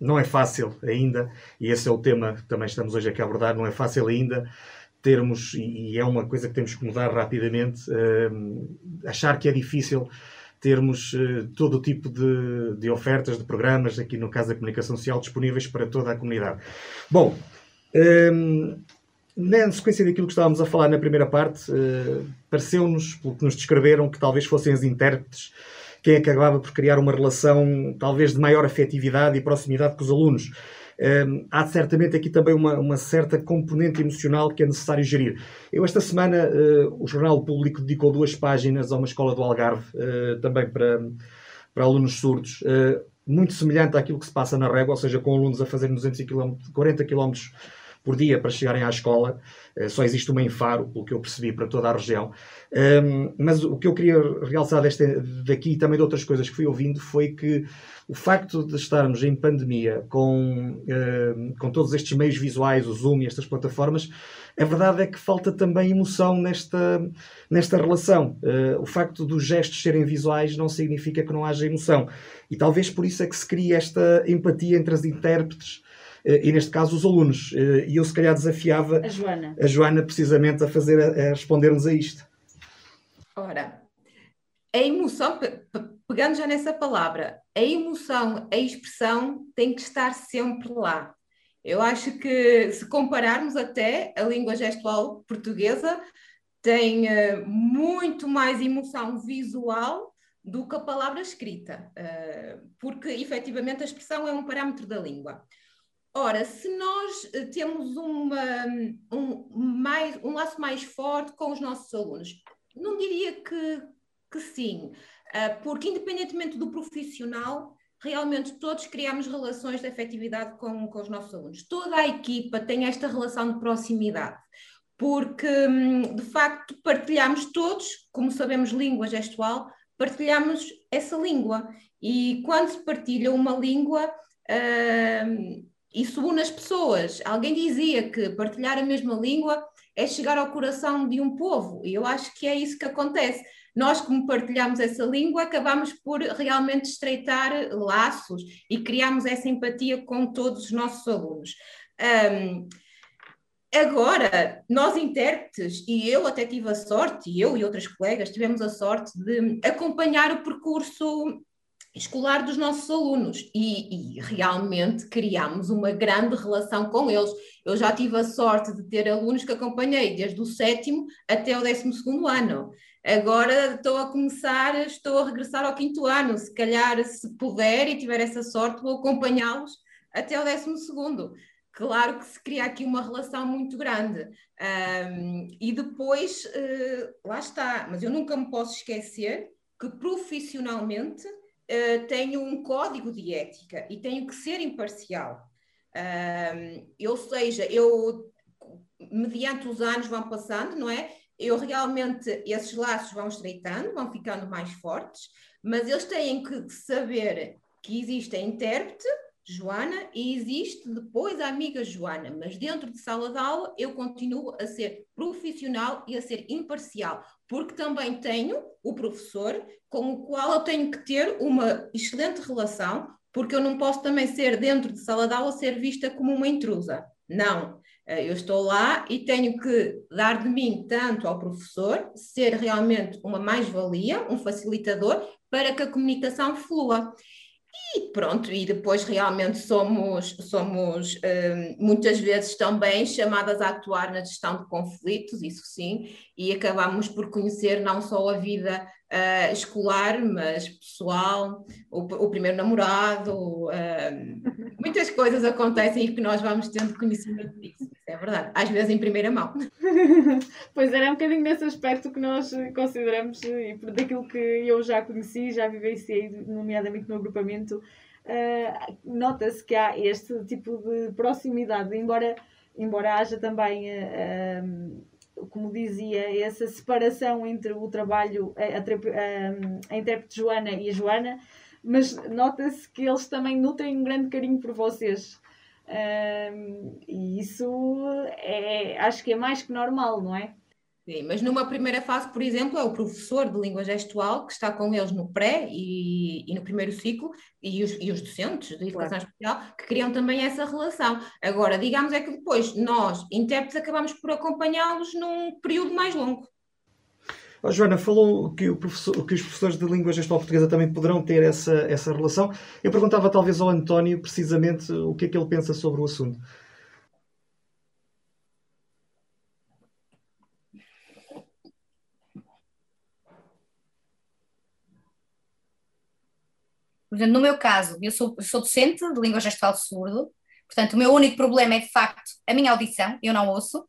não é fácil ainda, e esse é o tema que também estamos hoje aqui a abordar, não é fácil ainda termos, e é uma coisa que temos que mudar rapidamente, achar que é difícil termos uh, todo o tipo de, de, ofertas, de programas, aqui no caso da comunicação social, disponíveis para toda a comunidade. Bom, ehm, na sequência daquilo que estávamos a falar na primeira parte, uh, pareceu-nos, pelo que nos descreveram, que talvez fossem os intérpretes quem acabava por criar uma relação talvez de maior afetividade e proximidade com os alunos. Há certamente aqui também uma, uma, certa componente emocional que é necessário gerir. Eu, esta semana, uh, o Jornal Público dedicou duas páginas a uma escola do Algarve, uh, também para, para alunos surdos, uh, muito semelhante àquilo que se passa na Régua, ou seja, com alunos a fazer 240 km por dia para chegarem à escola. Só existe uma em Faro, pelo que eu percebi, para toda a região. Mas o que eu queria realçar desta, daqui e também de outras coisas que fui ouvindo foi que o facto de estarmos em pandemia com, uh, com todos estes meios visuais, o Zoom e estas plataformas, a verdade é que falta também emoção nesta, nesta relação. Uh, o facto dos gestos serem visuais não significa que não haja emoção. E talvez por isso é que se cria esta empatia entre as intérpretes uh, e, neste caso, os alunos. e eu, se calhar, desafiava a Joana, a Joana precisamente a, fazer, a responder-nos a isto. Ora, a emoção, pegando já nessa palavra, a emoção, a expressão tem que estar sempre lá. Eu acho que se compararmos até a língua gestual portuguesa, tem uh, muito mais emoção visual do que a palavra escrita, uh, porque efetivamente a expressão é um parâmetro da língua. Ora, se nós eh, temos uma, um, mais, um laço mais forte com os nossos alunos, não diria que, que sim, porque independentemente do profissional, realmente todos criamos relações de afetividade com, com os nossos alunos. Toda a equipa tem esta relação de proximidade, porque hum, de facto partilhamos todos, como sabemos língua gestual, partilhamos essa língua. E quando se partilha uma língua, uh, isso une as pessoas. Alguém dizia que partilhar a mesma língua é chegar ao coração de um povo, e eu acho que é isso que acontece nós, como partilhamos essa língua, acabamos por realmente estreitar laços e criamos essa empatia com todos os nossos alunos. Um, Agora, nós intérpretes, e eu até tive a sorte, e eu e outras colegas tivemos a sorte de acompanhar o percurso escolar dos nossos alunos e, e, realmente criámos uma grande relação com eles. Eu já tive a sorte de ter alunos que acompanhei desde o sétimo até o décimo segundo ano. Agora estou a começar, estou a regressar ao quinto ano. Se calhar, se puder e tiver essa sorte, vou acompanhá-los até ao décimo segundo. Claro que se cria aqui uma relação muito grande. Um, e depois, uh, lá está. Mas eu nunca me posso esquecer que profissionalmente uh, tenho um código de ética e tenho que ser imparcial. Uh, ou seja, eu, mediante os anos vão passando, não é? Eu realmente, esses laços vão estreitando, vão ficando mais fortes, mas eles têm que saber que existe a intérprete, Joana, e existe depois a amiga Joana, mas dentro de sala de aula eu continuo a ser profissional e a ser imparcial, porque também tenho o professor com o qual eu tenho que ter uma excelente relação, porque eu não posso também ser dentro de sala de aula ser vista como uma intrusa. Não, eh, eu estou lá e tenho que dar de mim tanto ao professor, ser realmente uma mais-valia, um facilitador, para que a comunicação flua. E pronto, e depois realmente somos, somos um, muitas vezes também chamadas a atuar na gestão de conflitos, isso sim, e acabamos por conhecer não só a vida uh, escolar, mas pessoal, o, o primeiro namorado, uh, muitas coisas acontecem e que nós vamos tendo conhecimento disso, é verdade, às vezes em primeira mão. pois era um bocadinho nesse aspecto que nós consideramos, e por daquilo que eu já conheci, já vivenciei, nomeadamente no agrupamento, uh, nota-se que há este tipo de proximidade, embora, embora haja também. Uh, como dizia, essa separação entre o trabalho, a, a, a, intérprete Joana e a Joana, mas nota-se que eles também nutrem um grande carinho por vocês. Um, e isso é, acho que é mais que normal, não é? Sim, mas numa primeira fase, por exemplo, é o professor de língua gestual que está com eles no pré e, e no primeiro ciclo e os, e os docentes de educação claro. especial que criam também essa relação. Agora, digamos é que depois nós, intérpretes, acabamos por acompanhá-los num período mais longo. Oh, Joana, falou que, que, os professores de língua gestual portuguesa também poderão ter essa, essa relação. Eu perguntava talvez ao António precisamente o que é que ele pensa sobre o assunto. Por exemplo, no meu caso, eu sou, sou docente de língua gestual surdo, portanto, o meu único problema é de facto a minha audição, eu não ouço,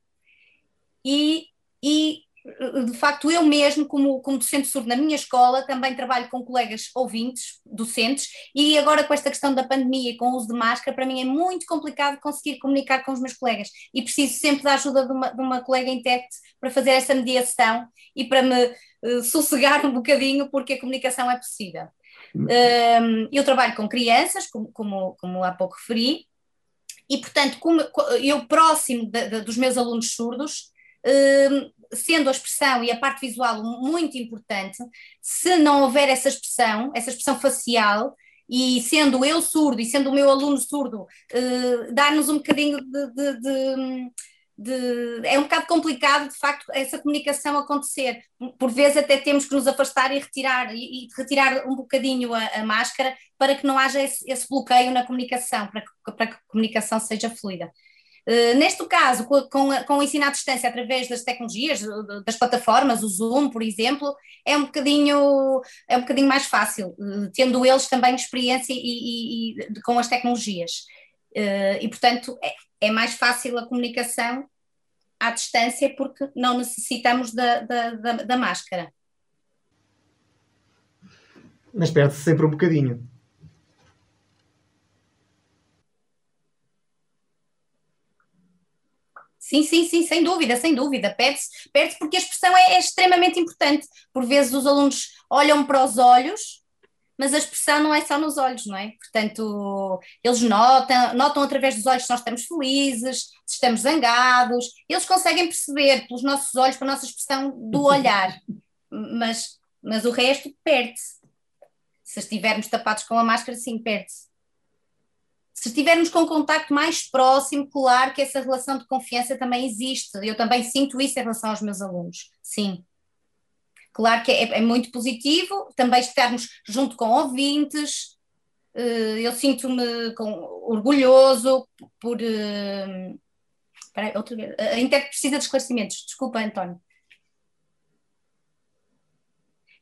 e, e de facto eu mesmo, como, como docente surdo na minha escola, também trabalho com colegas ouvintes, docentes, e agora com esta questão da pandemia e com o uso de máscara, para mim é muito complicado conseguir comunicar com os meus colegas e preciso sempre da ajuda de uma, de uma colega intérprete para fazer essa mediação e para me uh, sossegar um bocadinho, porque a comunicação é possível. Eu trabalho com crianças, como, como, como há pouco referi, e portanto, como eu próximo de, de, dos meus alunos surdos, sendo a expressão e a parte visual muito importante, se não houver essa expressão, essa expressão facial, e sendo eu surdo e sendo o meu aluno surdo, uh, dar-nos um bocadinho de, de, de de, é um bocado complicado, de facto, essa comunicação acontecer. Por vezes até temos que nos afastar e retirar, e, e retirar um bocadinho a, a, máscara para que não haja esse, esse, bloqueio na comunicação, para que, para que a comunicação seja fluida. Uh, neste caso, com, com, o ensino à distância através das tecnologias, das plataformas, o Zoom, por exemplo, é um bocadinho, é um bocadinho mais fácil, uh, tendo eles também experiência e, e, e com as tecnologias. Uh, e, portanto, é, é mais fácil a comunicação à distância porque não necessitamos da, da, da, da máscara. Mas perde-se sempre um bocadinho. Sim, sim, sim, sem dúvida, sem dúvida. Perde-se perde porque a expressão é, é, extremamente importante. Por vezes os alunos olham para os olhos mas a expressão não é só nos olhos, não é? Portanto, eles notam, notam através dos olhos se nós estamos felizes, se estamos zangados, eles conseguem perceber pelos nossos olhos, pela nossa expressão do olhar, mas, mas o resto perde-se. Se estivermos tapados com a máscara, sim, perde-se. Se estivermos com um contacto mais próximo, claro que essa relação de confiança também existe. Eu também sinto isso em relação aos meus alunos, sim. Claro que é, é muito positivo também estarmos junto com ouvintes. Uh, eu sinto-me orgulhoso por. Uh, Peraí, outra vez. A Inter precisa de esclarecimentos. Desculpa, António.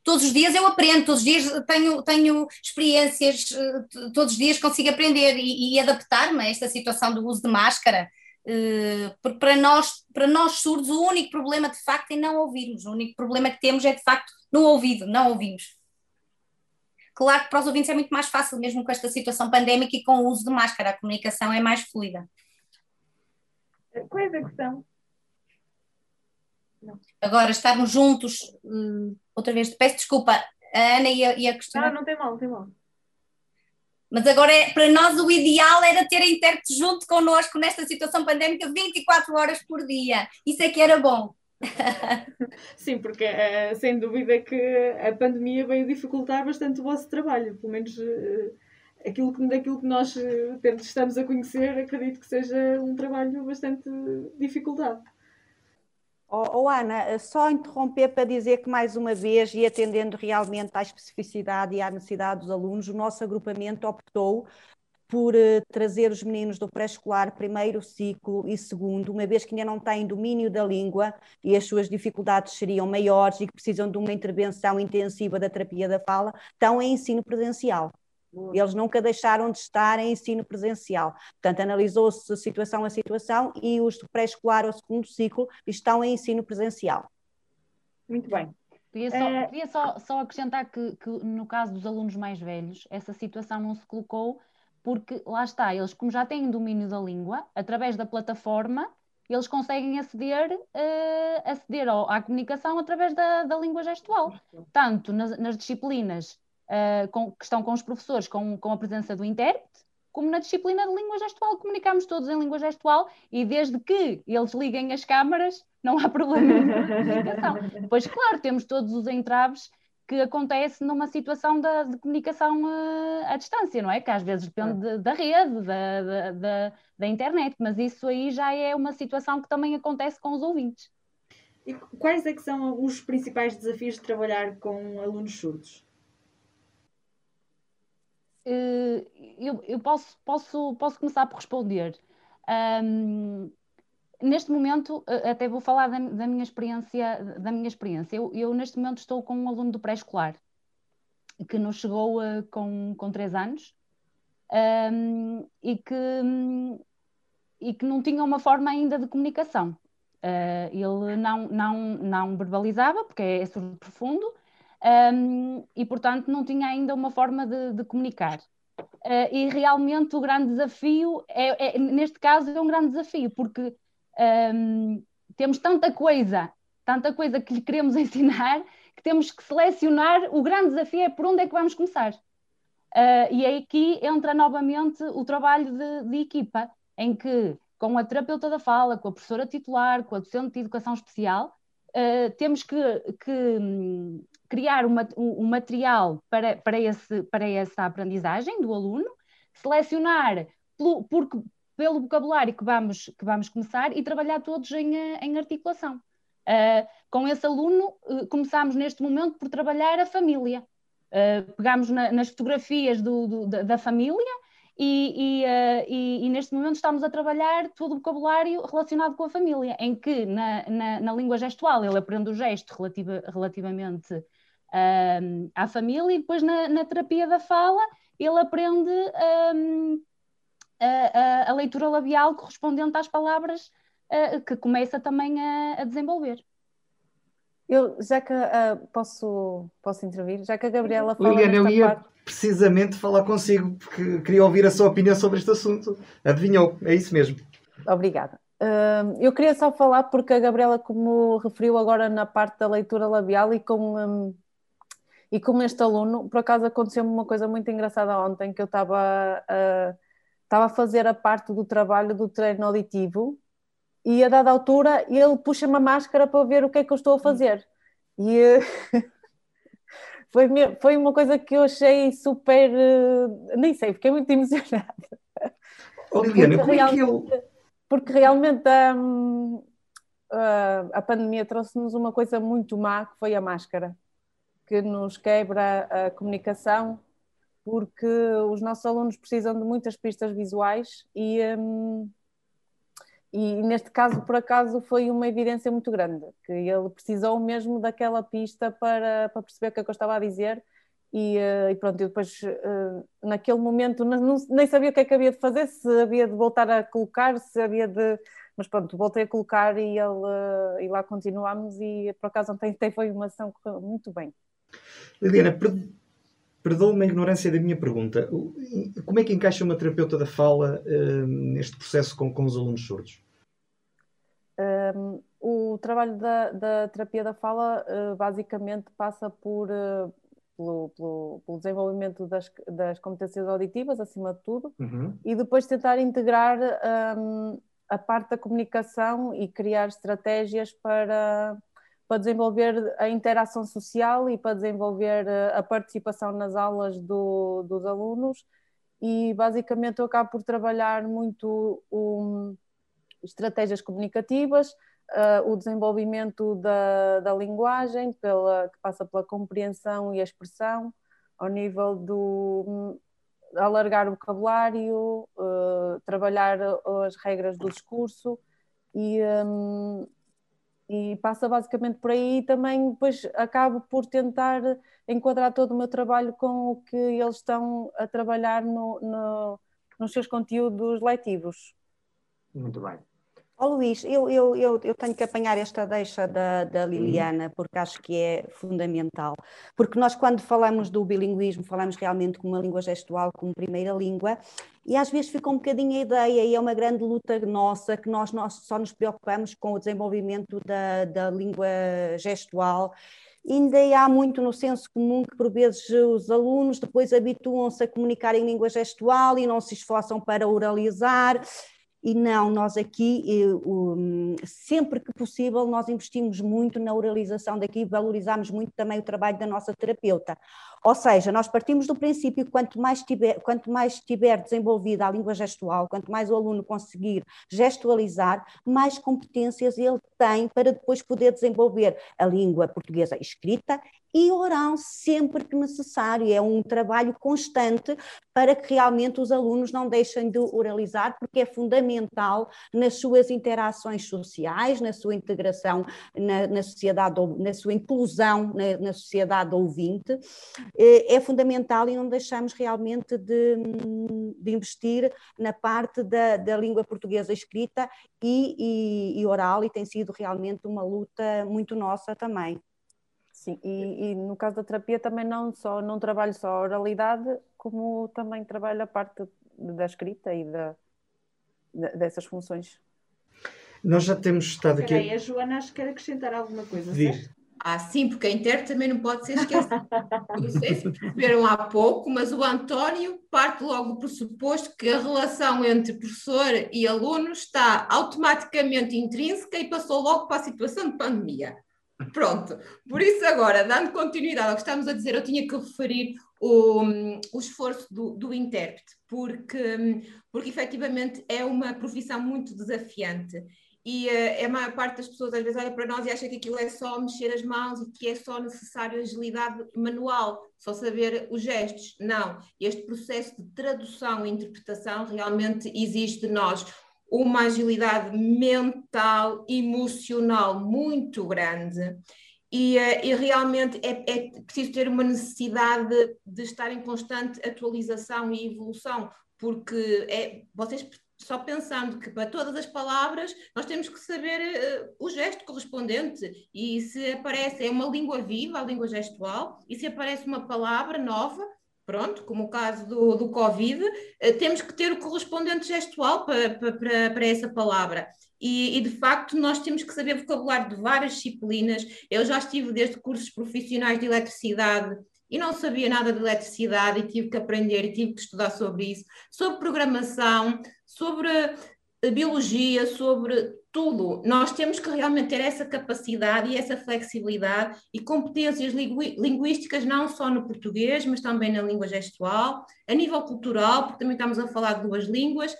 Todos os dias eu aprendo, todos os dias tenho, tenho experiências, eh, todos os dias consigo aprender e, e adaptar-me a esta situação do uso de máscara. Eh, porque para nós, para nós surdos, o único problema de facto é não ouvirmos. O único problema que temos é de facto no ouvido, não ouvimos. Claro que para os ouvintes é muito mais fácil, mesmo com esta situação pandémica e com o uso de máscara, a comunicação é mais fluida. Qual é a questão? Não. Agora, estarmos juntos, hum, outra vez, peço desculpa, a Ana e a, e a questão. Não, não tem mal, não tem mal. Mas agora, é, para nós, o ideal era ter a intérprete junto connosco nesta situação pandémica 24 horas por dia. Isso é que era bom. Sim, porque uh, sem dúvida que a pandemia veio dificultar bastante o vosso trabalho, pelo menos uh, aquilo que, daquilo que nós uh, estamos a conhecer, acredito que seja um trabalho bastante dificultado. Oh, oh, Ana, só interromper para dizer que, mais uma vez, e atendendo realmente à especificidade e à necessidade dos alunos, o nosso agrupamento optou por uh, trazer os meninos do pré-escolar primeiro ciclo e segundo, uma vez que ainda não têm domínio da língua e as suas dificuldades seriam maiores e que precisam de uma intervenção intensiva da terapia da fala, estão em ensino presencial. Eles nunca deixaram de estar em ensino presencial. Portanto, analisou-se situação a situação e os do pré-escolar ou segundo ciclo estão em ensino presencial. Muito bem. Queria só, é... queria só, só acrescentar que, que, no caso dos alunos mais velhos, essa situação não se colocou porque, lá está, eles como já têm domínio da língua, através da plataforma, eles conseguem aceder, uh, aceder ao, à comunicação através da, da língua gestual. Tanto nas, nas disciplinas uh, com, que estão com os professores com, com a presença do intérprete, como na disciplina de língua gestual. Comunicamos todos em língua gestual e desde que eles liguem as câmaras, não há problema de comunicação. Depois, claro, temos todos os entraves que acontece numa situação da, de comunicação uh, à distância, não é? Que às vezes depende de, da rede, da, da, da, da, internet, mas isso aí já é uma situação que também acontece com os ouvintes. E quais é que são os principais desafios de trabalhar com alunos surdos? Eh, eu, eu posso, posso, posso começar por responder. Um, neste momento, até vou falar da, da, minha experiência. Da minha experiência. Eu, eu, neste momento estou com um aluno do pré-escolar que nos chegou uh, com, com 3 anos um, e, que, e que não tinha uma forma ainda de comunicação. Uh, ele não, não, não verbalizava, porque é surdo profundo, um, e, portanto, não tinha ainda uma forma de, de comunicar. Uh, e realmente o grande desafio, é, é, neste caso, é um grande desafio, porque um, temos tanta coisa, tanta coisa que lhe queremos ensinar, que temos que selecionar. O grande desafio é por onde é que vamos começar. Uh, e aqui entra novamente o trabalho de, de equipa, em que, com a terapeuta da fala, com a professora titular, com a docente de educação especial, uh, temos que, que um, criar uma, um, um, material para, para, esse, para essa aprendizagem do aluno, selecionar pelo, pelo vocabulário que vamos, que vamos começar e trabalhar todos em, eh, em articulação. Uh, com esse aluno, uh, começamos neste momento por trabalhar a família. Uh, pegamos na, nas fotografias do, do, da, da, família e, e, uh, e, e, neste momento estamos a trabalhar todo o vocabulário relacionado com a família, em que na, na, na língua gestual ele aprende o gesto relativa, relativamente uh, à família e depois na, na, terapia da fala ele aprende um, a, a, a, leitura labial correspondente às palavras uh, que começa também a, a desenvolver. Eu, já que uh, posso, posso intervir, já que a Gabriela falou. Liliana, eu ia parte... precisamente falar consigo, porque queria ouvir a sua opinião sobre este assunto. Adivinhou, é isso mesmo. Obrigada. Uh, eu queria só falar porque a Gabriela, como referiu agora na parte da leitura labial e com, um, e com este aluno, por acaso aconteceu-me uma coisa muito engraçada ontem, que eu estava estava a fazer a parte do trabalho do treino auditivo e a dada altura ele puxa-me a máscara para ver o que é que eu estou a fazer. E foi, foi uma coisa que eu achei super. Eh, nem sei, fiquei muito emocionada. Liliana, porque, é realmente, porque realmente um, a pandemia trouxe-nos uma coisa muito má, que foi a máscara, que nos quebra a comunicação porque os nossos alunos precisam de muitas pistas visuais e, um, e neste caso, por acaso, foi uma evidência muito grande, que ele precisou mesmo daquela pista para, para perceber o que é que eu estava a dizer e, uh, e pronto, eu depois uh, naquele momento não, nem sabia o que é que havia de fazer, se havia de voltar a colocar, se havia de... Mas pronto, voltei a colocar e, ele, uh, e lá continuámos e por acaso ontem foi uma ação que correu muito bem. Liliana, Perdoe-me a ignorância da minha pergunta. Como é que encaixa uma terapeuta da fala uh, neste processo com, com os alunos surdos? Um, o trabalho da, da, terapia da fala uh, basicamente passa por, uh, pelo, pelo, pelo, desenvolvimento das, das, competências auditivas, acima de tudo, uhum. e depois tentar integrar um, a parte da comunicação e criar estratégias para, para desenvolver a interação social e para desenvolver uh, a participação nas aulas do, dos alunos. E basicamente eu acabo por trabalhar muito estratégias comunicativas, uh, o desenvolvimento da, da linguagem, pela, que passa pela compreensão e a expressão, ao nível do alargar o vocabulário, uh, trabalhar as regras do discurso e, um, e passa basicamente por aí e também depois acabo por tentar enquadrar todo o meu trabalho com o que eles estão a trabalhar no, no, nos seus conteúdos letivos. Muito bem. Oh, Luís, eu, eu, eu, eu, tenho que apanhar esta deixa da, da Liliana, porque acho que é fundamental. Porque nós, quando falamos do bilinguismo, falamos realmente com uma língua gestual como primeira língua, e às vezes fica um bocadinho a ideia, e é uma grande luta nossa, que nós, nós só nos preocupamos com o desenvolvimento da, da língua gestual. Ainda há muito no senso comum que, por vezes, os alunos depois habituam-se a comunicar em língua gestual e não se esforçam para oralizar e não, nós aqui, sempre que possível, nós investimos muito na oralização daqui, valorizamos muito também o trabalho da nossa terapeuta. Ou seja, nós partimos do princípio que quanto mais tiver, quanto mais tiver desenvolvida a língua gestual, quanto mais o aluno conseguir gestualizar, mais competências ele tem para depois poder desenvolver a língua portuguesa escrita e oral sempre que necessário. É um trabalho constante para que realmente os alunos não deixem de oralizar, porque é fundamental nas suas interações sociais, na sua integração na, na sociedade, na sua inclusão na, na sociedade ouvinte. Eh, é fundamental e não deixamos realmente de, de investir na parte da, da língua portuguesa escrita e, e, e oral, e tem sido realmente uma luta muito nossa também. Sim, e, e, no caso da terapia também não só não trabalho só a oralidade, como também trabalho a parte da escrita e da, dessas funções. Nós já temos estado aqui. Peraí, a Joana acho que quer acrescentar alguma coisa. Diz. Ah, sim, porque a intérprete também não pode ser esquecida. não sei se perceberam há pouco, mas o António parte logo do pressuposto que a relação entre professor e aluno está automaticamente intrínseca e passou logo para a situação de pandemia. Pronto, por isso agora, dando continuidade ao que estamos a dizer, eu tinha que referir o, o esforço do, do intérprete, porque, porque efetivamente é uma profissão muito desafiante e uh, a maior parte das pessoas às vezes olha para nós e acha que aquilo é só mexer as mãos e que é só necessário agilidade manual, só saber os gestos. Não, este processo de tradução e interpretação realmente existe de nós uma agilidade mental, emocional muito grande. E, uh, e realmente é, é, preciso ter uma necessidade de, de, estar em constante atualização e evolução, porque é, vocês só pensando que para todas as palavras nós temos que saber uh, o gesto correspondente e se aparece, é uma língua viva, a língua gestual, e se aparece uma palavra nova, pronto, como o caso do, do Covid, uh, temos que ter o correspondente gestual para, para, para essa palavra. E, e, de facto nós temos que saber vocabulário de várias disciplinas. Eu já estive desde cursos profissionais de eletricidade e não sabia nada de eletricidade e tive que aprender e tive que estudar sobre isso, sobre programação, sobre biologia, sobre tudo. Nós temos que realmente ter essa capacidade e essa flexibilidade e competências linguísticas, não só no português, mas também na língua gestual, a nível cultural, porque também estamos a falar de duas línguas,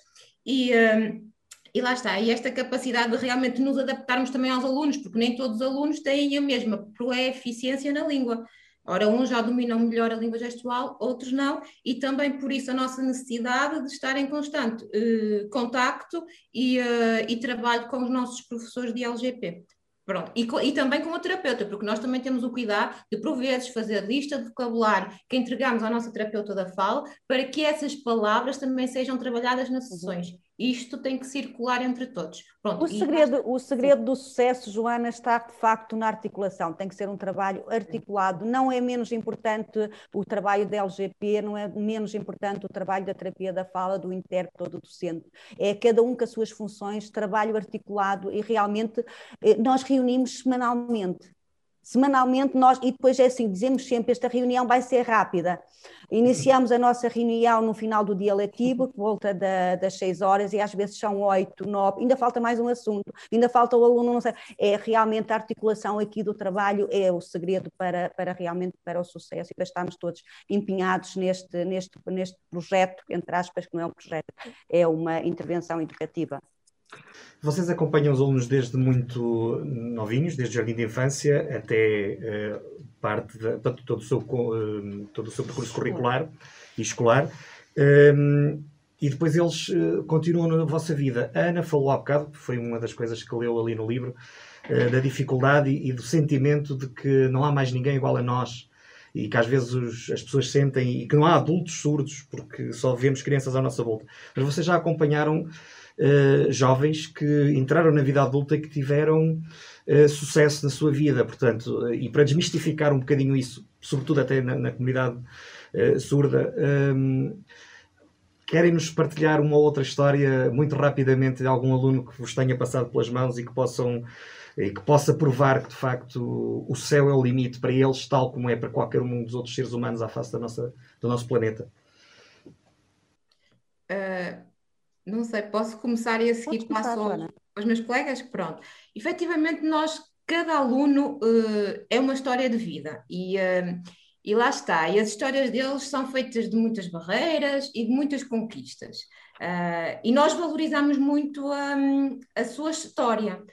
e, um, e lá está. E esta capacidade de realmente nos adaptarmos também aos alunos, porque nem todos os alunos têm a mesma proeficiência na língua. Ora, uns já dominam melhor a língua gestual, outros não, e também por isso a nossa necessidade de estar em constante eh, contacto e, eh, e, trabalho com os nossos professores de LGP. Pronto, e, e, também com a terapeuta, porque nós também temos o cuidado de, por vezes, fazer lista de vocabulário que entregamos à nossa terapeuta da fala, para que essas palavras também sejam trabalhadas nas sessões. Isto tem que circular entre todos. Pronto, o, segredo, o segredo do sucesso, Joana, está de facto na articulação. Tem que ser um trabalho articulado. Não é menos importante o trabalho da LGP, não é menos importante o trabalho da terapia da fala, do intérprete ou do docente. É cada um com as suas funções, trabalho articulado e realmente eh, nós reunimos semanalmente semanalmente nós, e depois é assim, dizemos sempre, esta reunião vai ser rápida. Iniciamos a nossa reunião no final do dia letivo, por volta da, das seis horas, e às vezes são oito, nove, ainda falta mais um assunto, ainda falta o aluno, não sei. É realmente a articulação aqui do trabalho, é o segredo para, para realmente para o sucesso e para estarmos todos empenhados neste, neste, neste projeto, entre aspas, que não é um projeto, é uma intervenção educativa. Vocês acompanham os alunos desde muito novinhos, desde jardim de infância até uh, parte de todo, o seu, uh, todo o seu percurso curricular e escolar. Um, e depois eles uh, continuam na vossa vida. A Ana falou há bocado, foi uma das coisas que leu ali no livro, da dificuldade e, e, do sentimento de que não há mais ninguém igual a nós e que às vezes os, as pessoas sentem e que não há adultos surdos porque só vemos crianças à nossa volta. Mas vocês já acompanharam uh, jovens que entraram na vida adulta e que tiveram uh, sucesso na sua vida, portanto, uh, e para desmistificar um bocadinho isso, sobretudo até na, na comunidade surda, um, ehm, querem-nos partilhar uma outra história muito rapidamente de algum aluno que vos tenha passado pelas mãos e que possam e que possa provar que de facto o céu é o limite para eles, tal como é para qualquer um dos outros seres humanos à face da nossa, do nosso planeta. Uh, não sei, posso começar e a seguir passo aos, aos meus colegas? Pronto. Efetivamente, nós, cada aluno uh, é uma história de vida e, uh, e lá está. E as histórias deles são feitas de muitas barreiras e de muitas conquistas. Uh, e nós valorizamos muito um, a sua história.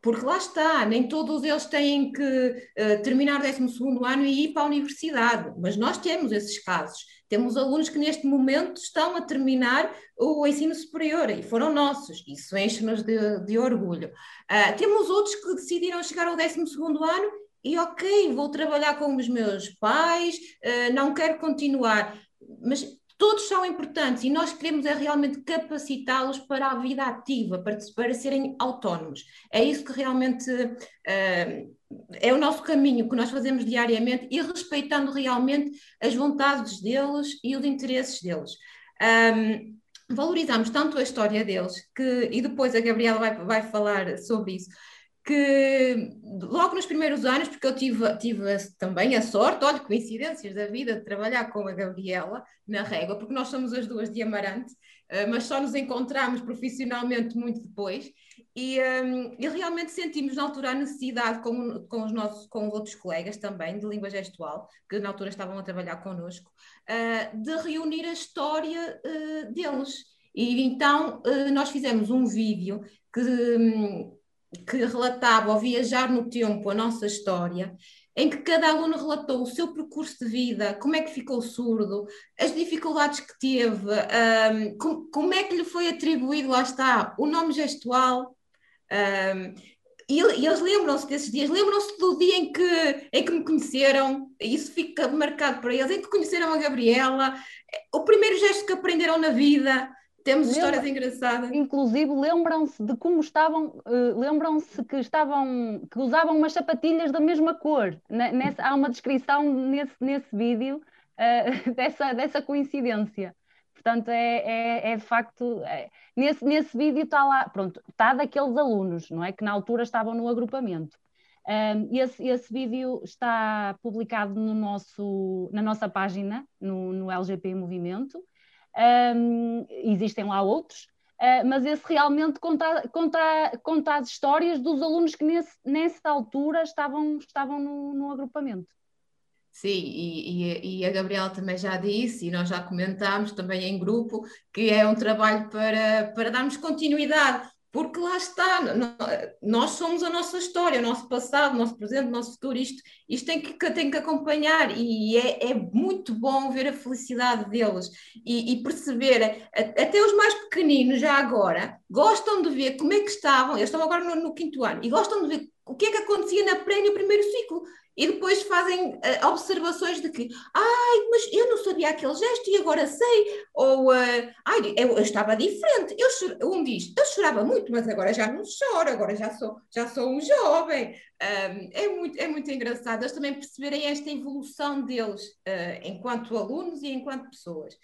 porque lá está, nem todos eles têm que terminar o 12 ano e ir para a universidade, mas nós temos esses casos. Temos alunos que neste momento estão a terminar o ensino superior e foram nossos, isso enche-nos de, de, orgulho. Uh, temos outros que decidiram chegar ao 12 ano e, ok, vou trabalhar com os meus pais, uh, não quero continuar, mas todos são importantes e nós queremos é realmente capacitá-los para a vida ativa, para, para serem autónomos. É isso que realmente. Uh, é o nosso caminho que nós fazemos diariamente e respeitando realmente as vontades deles e os interesses deles. Um, valorizamos tanto a história deles que, e depois a Gabriela vai, vai falar sobre isso, que logo nos primeiros anos, porque eu tive, tive também a sorte, olha, coincidências da vida, de trabalhar com a Gabriela na Régua, porque nós somos as duas de Amarante, mas só nos encontramos profissionalmente muito depois, e, um, e, realmente sentimos na altura a necessidade, com, com, os nossos, com outros colegas também de língua gestual, que na altura estavam a trabalhar connosco, uh, de reunir a história uh, deles. E então uh, nós fizemos um vídeo que, um, que relatava ao viajar no tempo a nossa história, em que cada aluno relatou o seu percurso de vida, como é que ficou surdo, as dificuldades que teve, um, com, como é que lhe foi atribuído, lá está, o nome gestual, um, e, e, eles lembram-se desses dias, lembram-se do dia em que, em que me conheceram, isso fica marcado para eles, em que conheceram a Gabriela, o primeiro gesto que aprenderam na vida. Temos Lembra, histórias engraçadas. Inclusive lembram-se de como estavam, uh, lembram-se que estavam, que usavam umas sapatilhas da mesma cor. Nessa, há uma descrição nesse, nesse vídeo uh, dessa, dessa coincidência. Portanto, é, é, é de facto. É, nesse, nesse vídeo está lá, pronto, está daqueles alunos, não é? Que na altura estavam no agrupamento. Um, esse, esse vídeo está publicado no nosso, na nossa página, no, no LGP Movimento. Um, existem lá outros, uh, mas esse realmente conta, conta, conta as histórias dos alunos que nesse, nessa altura estavam, estavam no, no agrupamento. Sim, e, e, a Gabriela também já disse, e nós já comentámos também em grupo, que é um trabalho para, para darmos continuidade, porque lá está, nós somos a nossa história, o nosso passado, o nosso presente, o nosso futuro, isto, isto tem, que, tem que acompanhar, e é, é muito bom ver a felicidade deles e, e perceber, até os mais pequeninos já agora, gostam de ver como é que estavam, eles estão agora no, no quinto ano, e gostam de ver o que é que acontecia na pré e no primeiro ciclo. E depois fazem uh, observações de que, ai, mas eu não sabia aquele gesto e agora sei. Ou, uh, ai, eu, eu, estava diferente. Eu, um diz, eu chorava muito, mas agora já não choro, agora já sou, já sou um jovem. Um, é, muito, é muito engraçado eles também perceberem esta evolução deles uh, enquanto alunos e enquanto pessoas.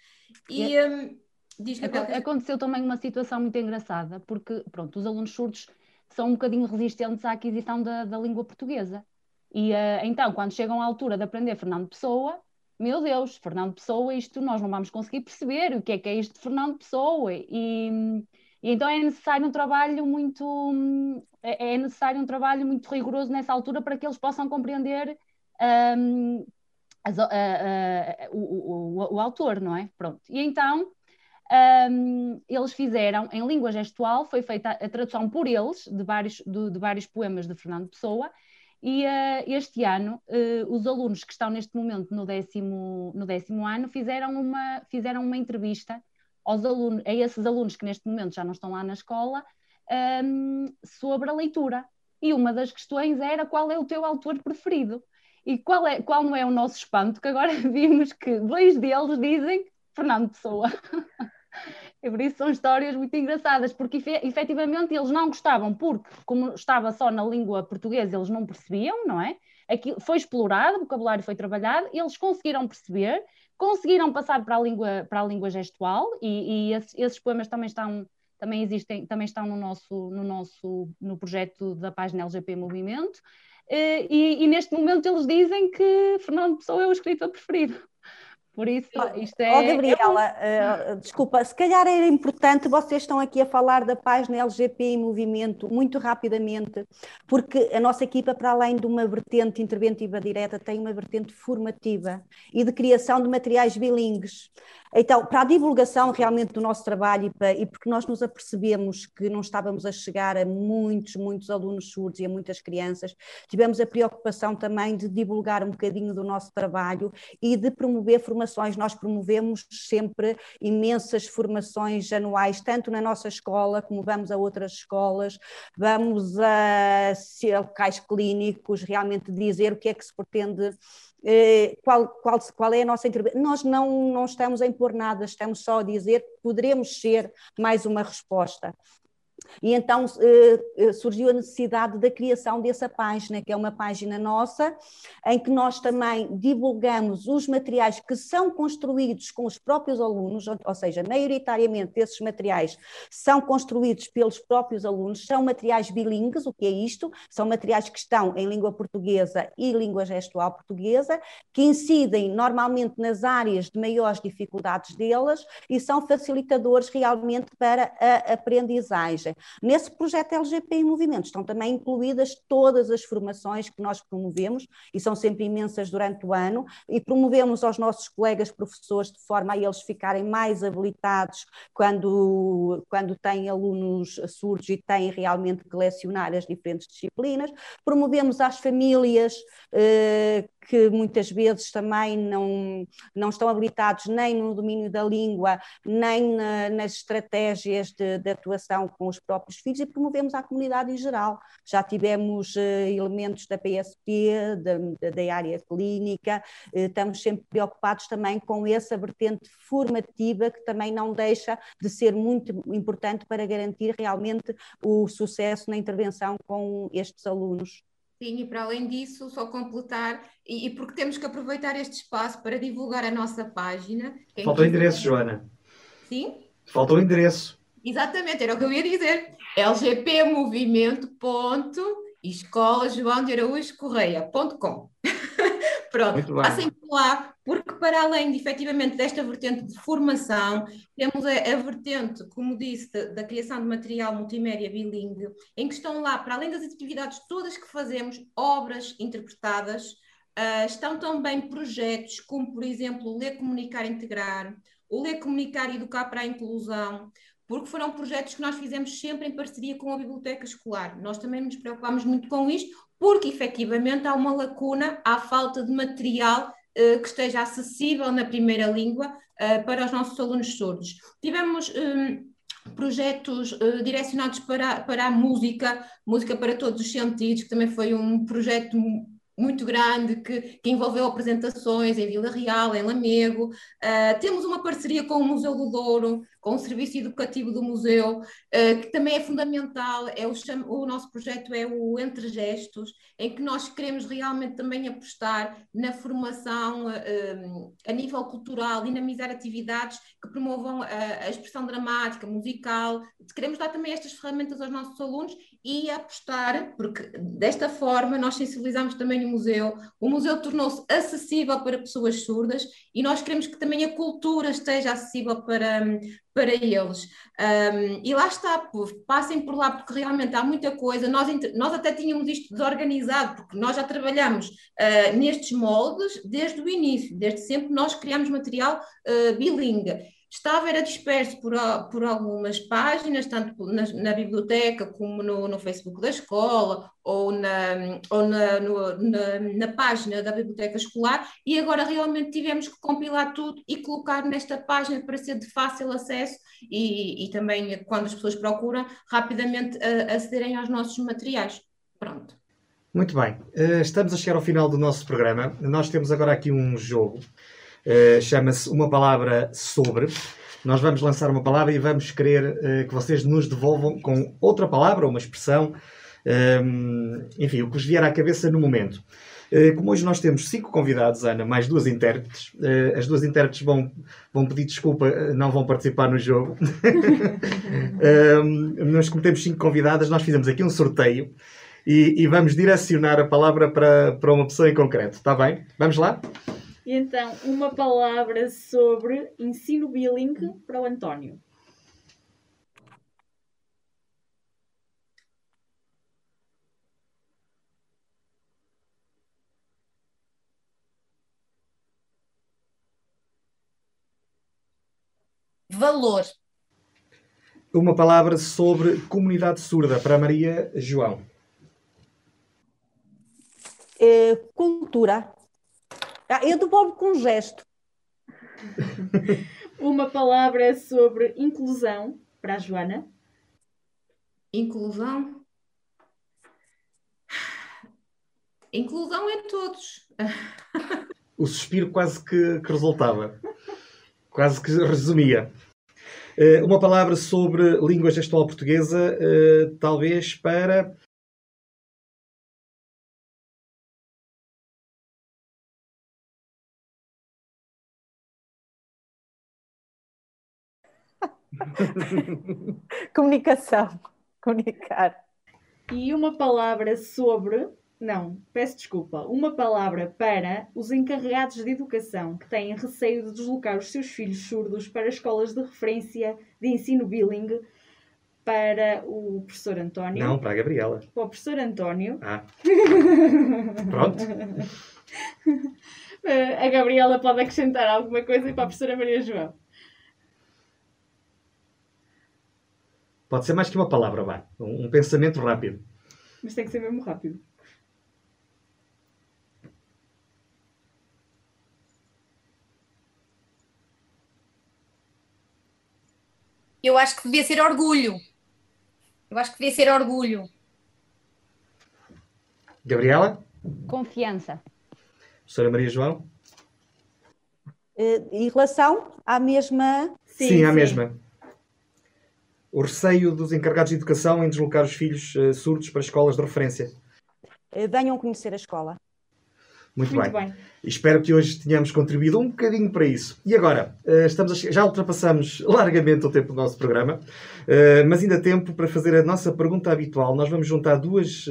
E. Um, diz Aconteceu também uma situação muito engraçada, porque, pronto, os alunos surdos são um bocadinho resistentes à aquisição da, da língua portuguesa. E uh, então, quando chegam à altura de aprender Fernando Pessoa, meu Deus, Fernando Pessoa, isto nós não vamos conseguir perceber o que é que é isto de Fernando Pessoa. E, e então é necessário um trabalho muito é, é necessário um trabalho muito rigoroso nessa altura para que eles possam compreender um, as, uh, uh, o, o, o, autor, não é? Pronto. E então um, eles fizeram, em língua gestual, foi feita a tradução por eles de vários, de, de vários poemas de Fernando Pessoa, e uh, este ano, uh, os alunos que estão neste momento no décimo, no décimo ano fizeram uma, fizeram uma entrevista aos alunos, a esses alunos que neste momento já não estão lá na escola, um, sobre a leitura. E uma das questões era qual é o teu autor preferido. E qual, é, qual não é o nosso espanto? Que agora vimos que dois deles dizem Fernando Pessoa. E por isso são histórias muito engraçadas, porque efetivamente eles não gostavam, porque como estava só na língua portuguesa, eles não percebiam, não é? Aquilo foi explorado, o vocabulário foi trabalhado, eles conseguiram perceber, conseguiram passar para a língua, para a língua gestual, e, e esses, esses, poemas também estão, também existem, também estão no nosso, no nosso no projeto da página LGP Movimento, e, e neste momento eles dizem que Fernando Pessoa é o escritor preferido. Por isso, isto é. Oh, Gabriela, uh, desculpa, se calhar era importante, vocês estão aqui a falar da página LGP em movimento muito rapidamente, porque a nossa equipa, para além de uma vertente interventiva direta, tem uma vertente formativa e de criação de materiais bilingues. Então, para a divulgação realmente do nosso trabalho e, para, e, porque nós nos apercebemos que não estávamos a chegar a muitos, muitos alunos surdos e a muitas crianças, tivemos a preocupação também de divulgar um bocadinho do nosso trabalho e de promover formações. Nós promovemos sempre imensas formações anuais, tanto na nossa escola como vamos a outras escolas, vamos a locais clínicos, realmente dizer o que é que se pretende qual, qual, qual é a nossa intervenção. Nós não, não estamos a impor nada, estamos só a dizer que poderemos ser mais uma resposta. E então uh, surgiu a necessidade da criação dessa página, que é uma página nossa, em que nós também divulgamos os materiais que são construídos com os próprios alunos, ou seja, maioritariamente esses materiais são construídos pelos próprios alunos, são materiais bilingues, o que é isto? São materiais que estão em língua portuguesa e língua gestual portuguesa, que incidem normalmente nas áreas de maiores dificuldades delas e são facilitadores realmente para a aprendizagem. Nesse projeto LGP em Movimento estão também incluídas todas as formações que nós promovemos, e são sempre imensas durante o ano, e promovemos aos nossos colegas professores de forma a eles ficarem mais habilitados quando, quando têm alunos surdos e têm realmente que lecionar as diferentes disciplinas. Promovemos às famílias eh, que muitas vezes também não, não estão habilitados nem no domínio da língua, nem na, nas estratégias de, de, atuação com os próprios filhos e promovemos a comunidade em geral. Já tivemos uh, elementos da PSP, da, da área clínica, uh, estamos sempre preocupados também com essa vertente formativa que também não deixa de ser muito importante para garantir realmente o sucesso na intervenção com estes alunos. Sim, e para além disso, só completar, e, e, porque temos que aproveitar este espaço para divulgar a nossa página. Falta o endereço, Joana. Sim? Falta o endereço. Exatamente, era o que eu ia dizer. lgpmovimento.escolajoaodearaújocorreia.com Pronto, passem por lá, porque para além de, efetivamente desta vertente de formação, temos a, a vertente, como disse, da, da, criação de material multimédia bilingue, em que estão lá, para além das atividades todas que fazemos, obras interpretadas, uh, estão também projetos como, por exemplo, o Ler, Comunicar, Integrar, o Ler, Comunicar e Educar para a Inclusão, porque foram projetos que nós fizemos sempre em parceria com a Biblioteca Escolar. Nós também nos preocupámos muito com isto, porque efetivamente há uma lacuna, há falta de material uh, que esteja acessível na primeira língua uh, para os nossos alunos surdos. Tivemos um, projetos uh, direcionados para, para a música, música para todos os sentidos, que também foi um projeto muito grande que, que, envolveu apresentações em Vila Real, em Lamego. Uh, temos uma parceria com o Museu do Douro, com o Serviço Educativo do Museu, uh, que também é fundamental. É o, o, nosso projeto é o Entre Gestos, em que nós queremos realmente também apostar na formação uh, a nível cultural, dinamizar atividades que promovam a, a expressão dramática, musical. Queremos dar também estas ferramentas aos nossos alunos e apostar, porque desta forma nós sensibilizamos também museu. O museu tornou-se acessível para pessoas surdas e nós queremos que também a cultura esteja acessível para, para eles. Um, e lá está, passem por lá, porque realmente há muita coisa. Nós, nós até tínhamos isto desorganizado, porque nós já trabalhamos uh, nestes moldes desde o início, desde sempre nós criamos material uh, bilingue estava era disperso por, por algumas páginas, tanto na, na biblioteca como no, no, Facebook da escola ou, na, ou na, no, na, na, página da biblioteca escolar, e agora realmente tivemos que compilar tudo e colocar nesta página para ser de fácil acesso e, e também, quando as pessoas procuram, rapidamente acederem aos nossos materiais. Pronto. Muito bem, uh, estamos a chegar ao final do nosso programa. Nós temos agora aqui um jogo Uh, Chama-se Uma Palavra Sobre. Nós vamos lançar uma palavra e vamos querer uh, que vocês nos devolvam com outra palavra, uma expressão, um, eh, enfim, o que vos vier à cabeça no momento. Uh, como hoje nós temos cinco convidados, Ana, mais duas intérpretes, as duas intérpretes vão, vão pedir desculpa, não vão participar no jogo. um, nós, como temos cinco convidadas, nós fizemos aqui um sorteio e, e vamos direcionar a palavra para, para uma pessoa em concreto. Está bem? Vamos lá? E então, uma palavra sobre ensino bilingue para o António. Valor. Uma palavra sobre comunidade surda para Maria João. É, cultura. Ah, eu devolvo com um gesto. Uma palavra sobre inclusão para a Joana. Inclusão? Inclusão é todos. o suspiro quase que, que resultava. Quase que resumia. Uh, uma palavra sobre língua gestual portuguesa, uh, talvez para Comunicação. Comunicar. E uma palavra sobre. Não, peço desculpa. Uma palavra para os encarregados de educação que têm receio de deslocar os seus filhos surdos para escolas de referência de ensino bilingue para o professor António. Não, para a Gabriela. Para o professor António. Ah. Pronto. a Gabriela pode acrescentar alguma coisa e para a professora Maria João. Pode ser mais que uma palavra, vá. Um, um pensamento rápido. Mas tem que ser mesmo rápido. Eu acho que devia ser orgulho. Eu acho que devia ser orgulho. Gabriela? Confiança. Professora Maria João? Uh, em relação à mesma. Sim, sim à sim. mesma o receio dos encarregados de educação em deslocar os filhos uh, surdos para escolas de referência? Eh, venham conhecer a escola. Muito, Muito bem. bem. Espero que hoje tenhamos contribuído um bocadinho para isso. E agora, uh, estamos a, já ultrapassamos largamente o tempo do nosso programa, uh, mas ainda há tempo para fazer a nossa pergunta habitual. Nós vamos juntar duas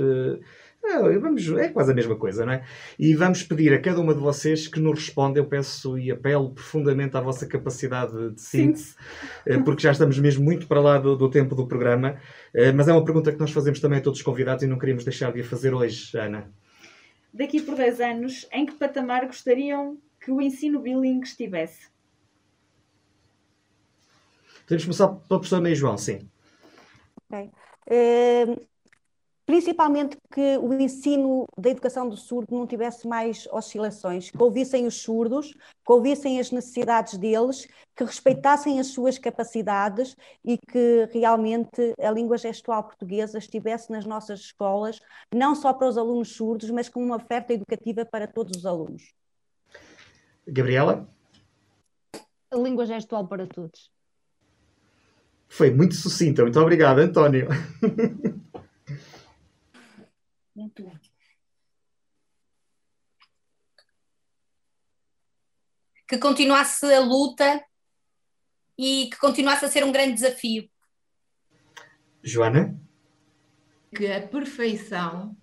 vamos, é quase a mesma coisa, não é? E vamos pedir a cada uma de vocês que nos responda. Eu peço e apelo profundamente à vossa capacidade de síntese, eh, porque já estamos mesmo muito para lá do, do, tempo do programa. Eh, mas é uma pergunta que nós fazemos também a todos os convidados e não queríamos deixar de a fazer hoje, Ana. Daqui por 10 anos, em que patamar gostariam que o ensino bilingue estivesse? Podemos começar pela professora Maria João, sim. Ok. Uh, principalmente que o ensino da educação do surdo não tivesse mais oscilações, que ouvissem os surdos, que ouvissem as necessidades deles, que respeitassem as suas capacidades e que realmente a língua gestual portuguesa estivesse nas nossas escolas, não só para os alunos surdos, mas como uma oferta educativa para todos os alunos. Gabriela? A língua gestual para todos. Foi muito sucinta, muito obrigado, António. Que continuasse a luta e que continuasse a ser um grande desafio. Joana? Que a perfeição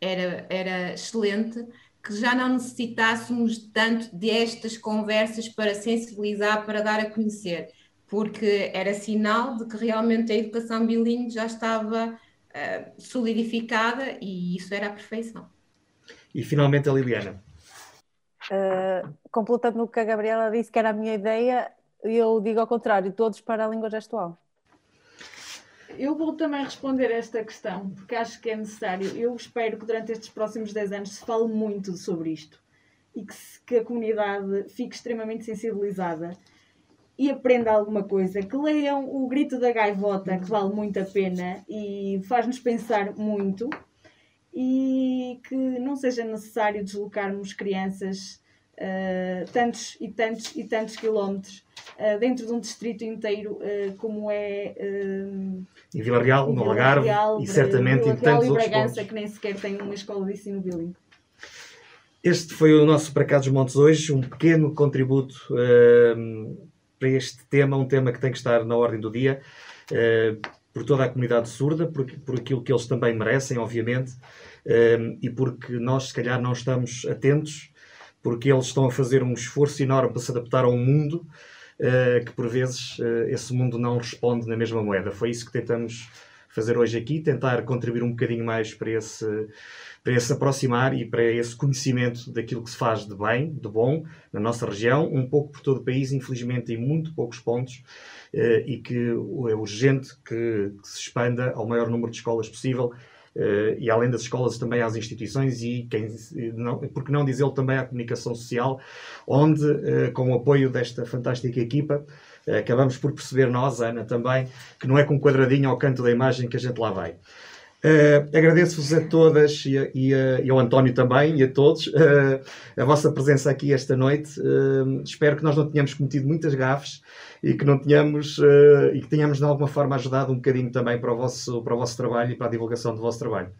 era, era excelente, que já não necessitássemos tanto destas conversas para sensibilizar, para dar a conhecer, porque era sinal de que realmente a educação bilíngue já estava uh, solidificada e isso era a perfeição. E finalmente a Liliana. Uh, completando o que a Gabriela disse, que era a minha ideia, eu digo ao contrário, todos para a língua gestual. Eu vou também responder esta questão, porque acho que é necessário. Eu espero que durante estes próximos 10 anos se fale muito sobre isto e que, se, que a comunidade fique extremamente sensibilizada e aprenda alguma coisa, que leiam o Grito da Gaivota, que vale muito a pena e faz-nos pensar muito, e que não seja necessário deslocarmos crianças uh, tantos e tantos e tantos quilómetros uh, dentro de um distrito inteiro, uh, como é. em Vila Real, no Algarve, e certamente em tantos e outros Bragança, pontos. que nem sequer tem uma escola de ensino bilíngue. Este foi o nosso Para Cá dos Montes hoje, um pequeno contributo para este tema, um tema que tem que estar na ordem do dia, uh, por toda a comunidade surda, por, por aquilo que eles também merecem, obviamente, uh, e porque nós, se calhar, não estamos atentos, porque eles estão a fazer um esforço enorme para se adaptar a um mundo uh, que, por vezes, esse mundo não responde na mesma moeda. Foi isso que tentamos fazer hoje aqui, tentar contribuir um bocadinho mais para esse para esse aproximar e para esse conhecimento daquilo que se faz de bem, de bom, na nossa região, um pouco por todo o país, infelizmente em muito poucos pontos, eh, e que é urgente que, se expanda ao maior número de escolas possível, eh, e além das escolas também às instituições e, quem, não, porque não dizê-lo também à comunicação social, onde, eh, com o apoio desta fantástica equipa, acabamos por perceber nós, Ana, também, que não é com um quadradinho ao canto da imagem que a gente lá vai. Uh, Agradeço-vos a todas e, a, e, a, e, ao António também e a todos uh, a vossa presença aqui esta noite. Uh, espero que nós não tenhamos cometido muitas gafes e que não tenhamos e que tenhamos de alguma forma ajudado um bocadinho também para o vosso, para o vosso trabalho e para a divulgação do vosso trabalho.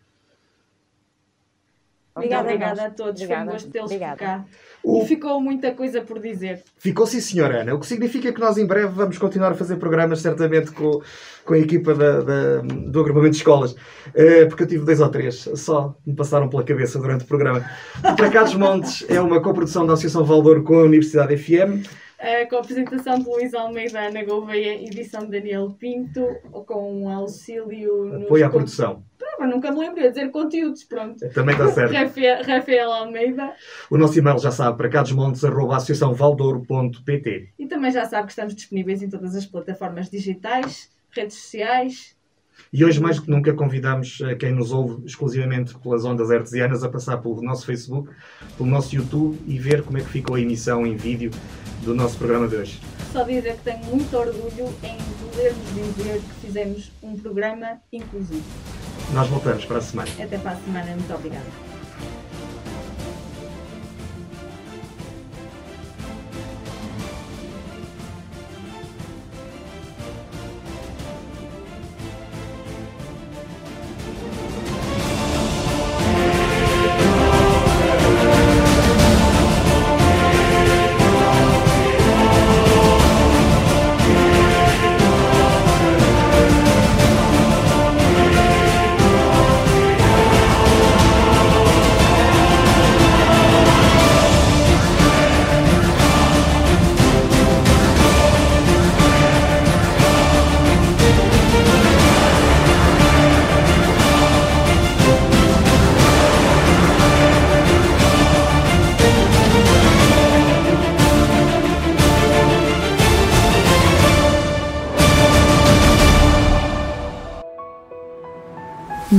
Obrigada, obrigada a todos, obrigada. foi um gosto tê-los por cá. O... E ficou muita coisa por dizer. Ficou sim, senhora Ana. O que significa que nós em breve vamos continuar a fazer programas, certamente com, com a equipa da, da do agrupamento de escolas. Uh, porque eu tive dois ou três, só me passaram pela cabeça durante o programa. O Placados Montes é uma coprodução da Associação Valdor com a Universidade FM. Uh, com a apresentação de Luís Almeida, Ana Gouveia, edição de Daniel Pinto, com um auxílio... Apoio à produção nunca me lembro de dizer conteúdos, pronto. Também está certo. Rafael, Rafael Almeida. O nosso e-mail já sabe, para cadosmontes.associaçãovaldouro.pt E também já sabe que estamos disponíveis em todas as plataformas digitais, redes sociais. E hoje, mais do que nunca, convidamos quem nos ouve exclusivamente pelas ondas artesianas a passar pelo nosso Facebook, pelo nosso YouTube e ver como é que ficou a emissão em vídeo do nosso programa de hoje. Só dizer que tenho muito orgulho em podermos dizer que fizemos um programa inclusivo. Nós voltamos para a semana. Até para a semana. Muito obrigada.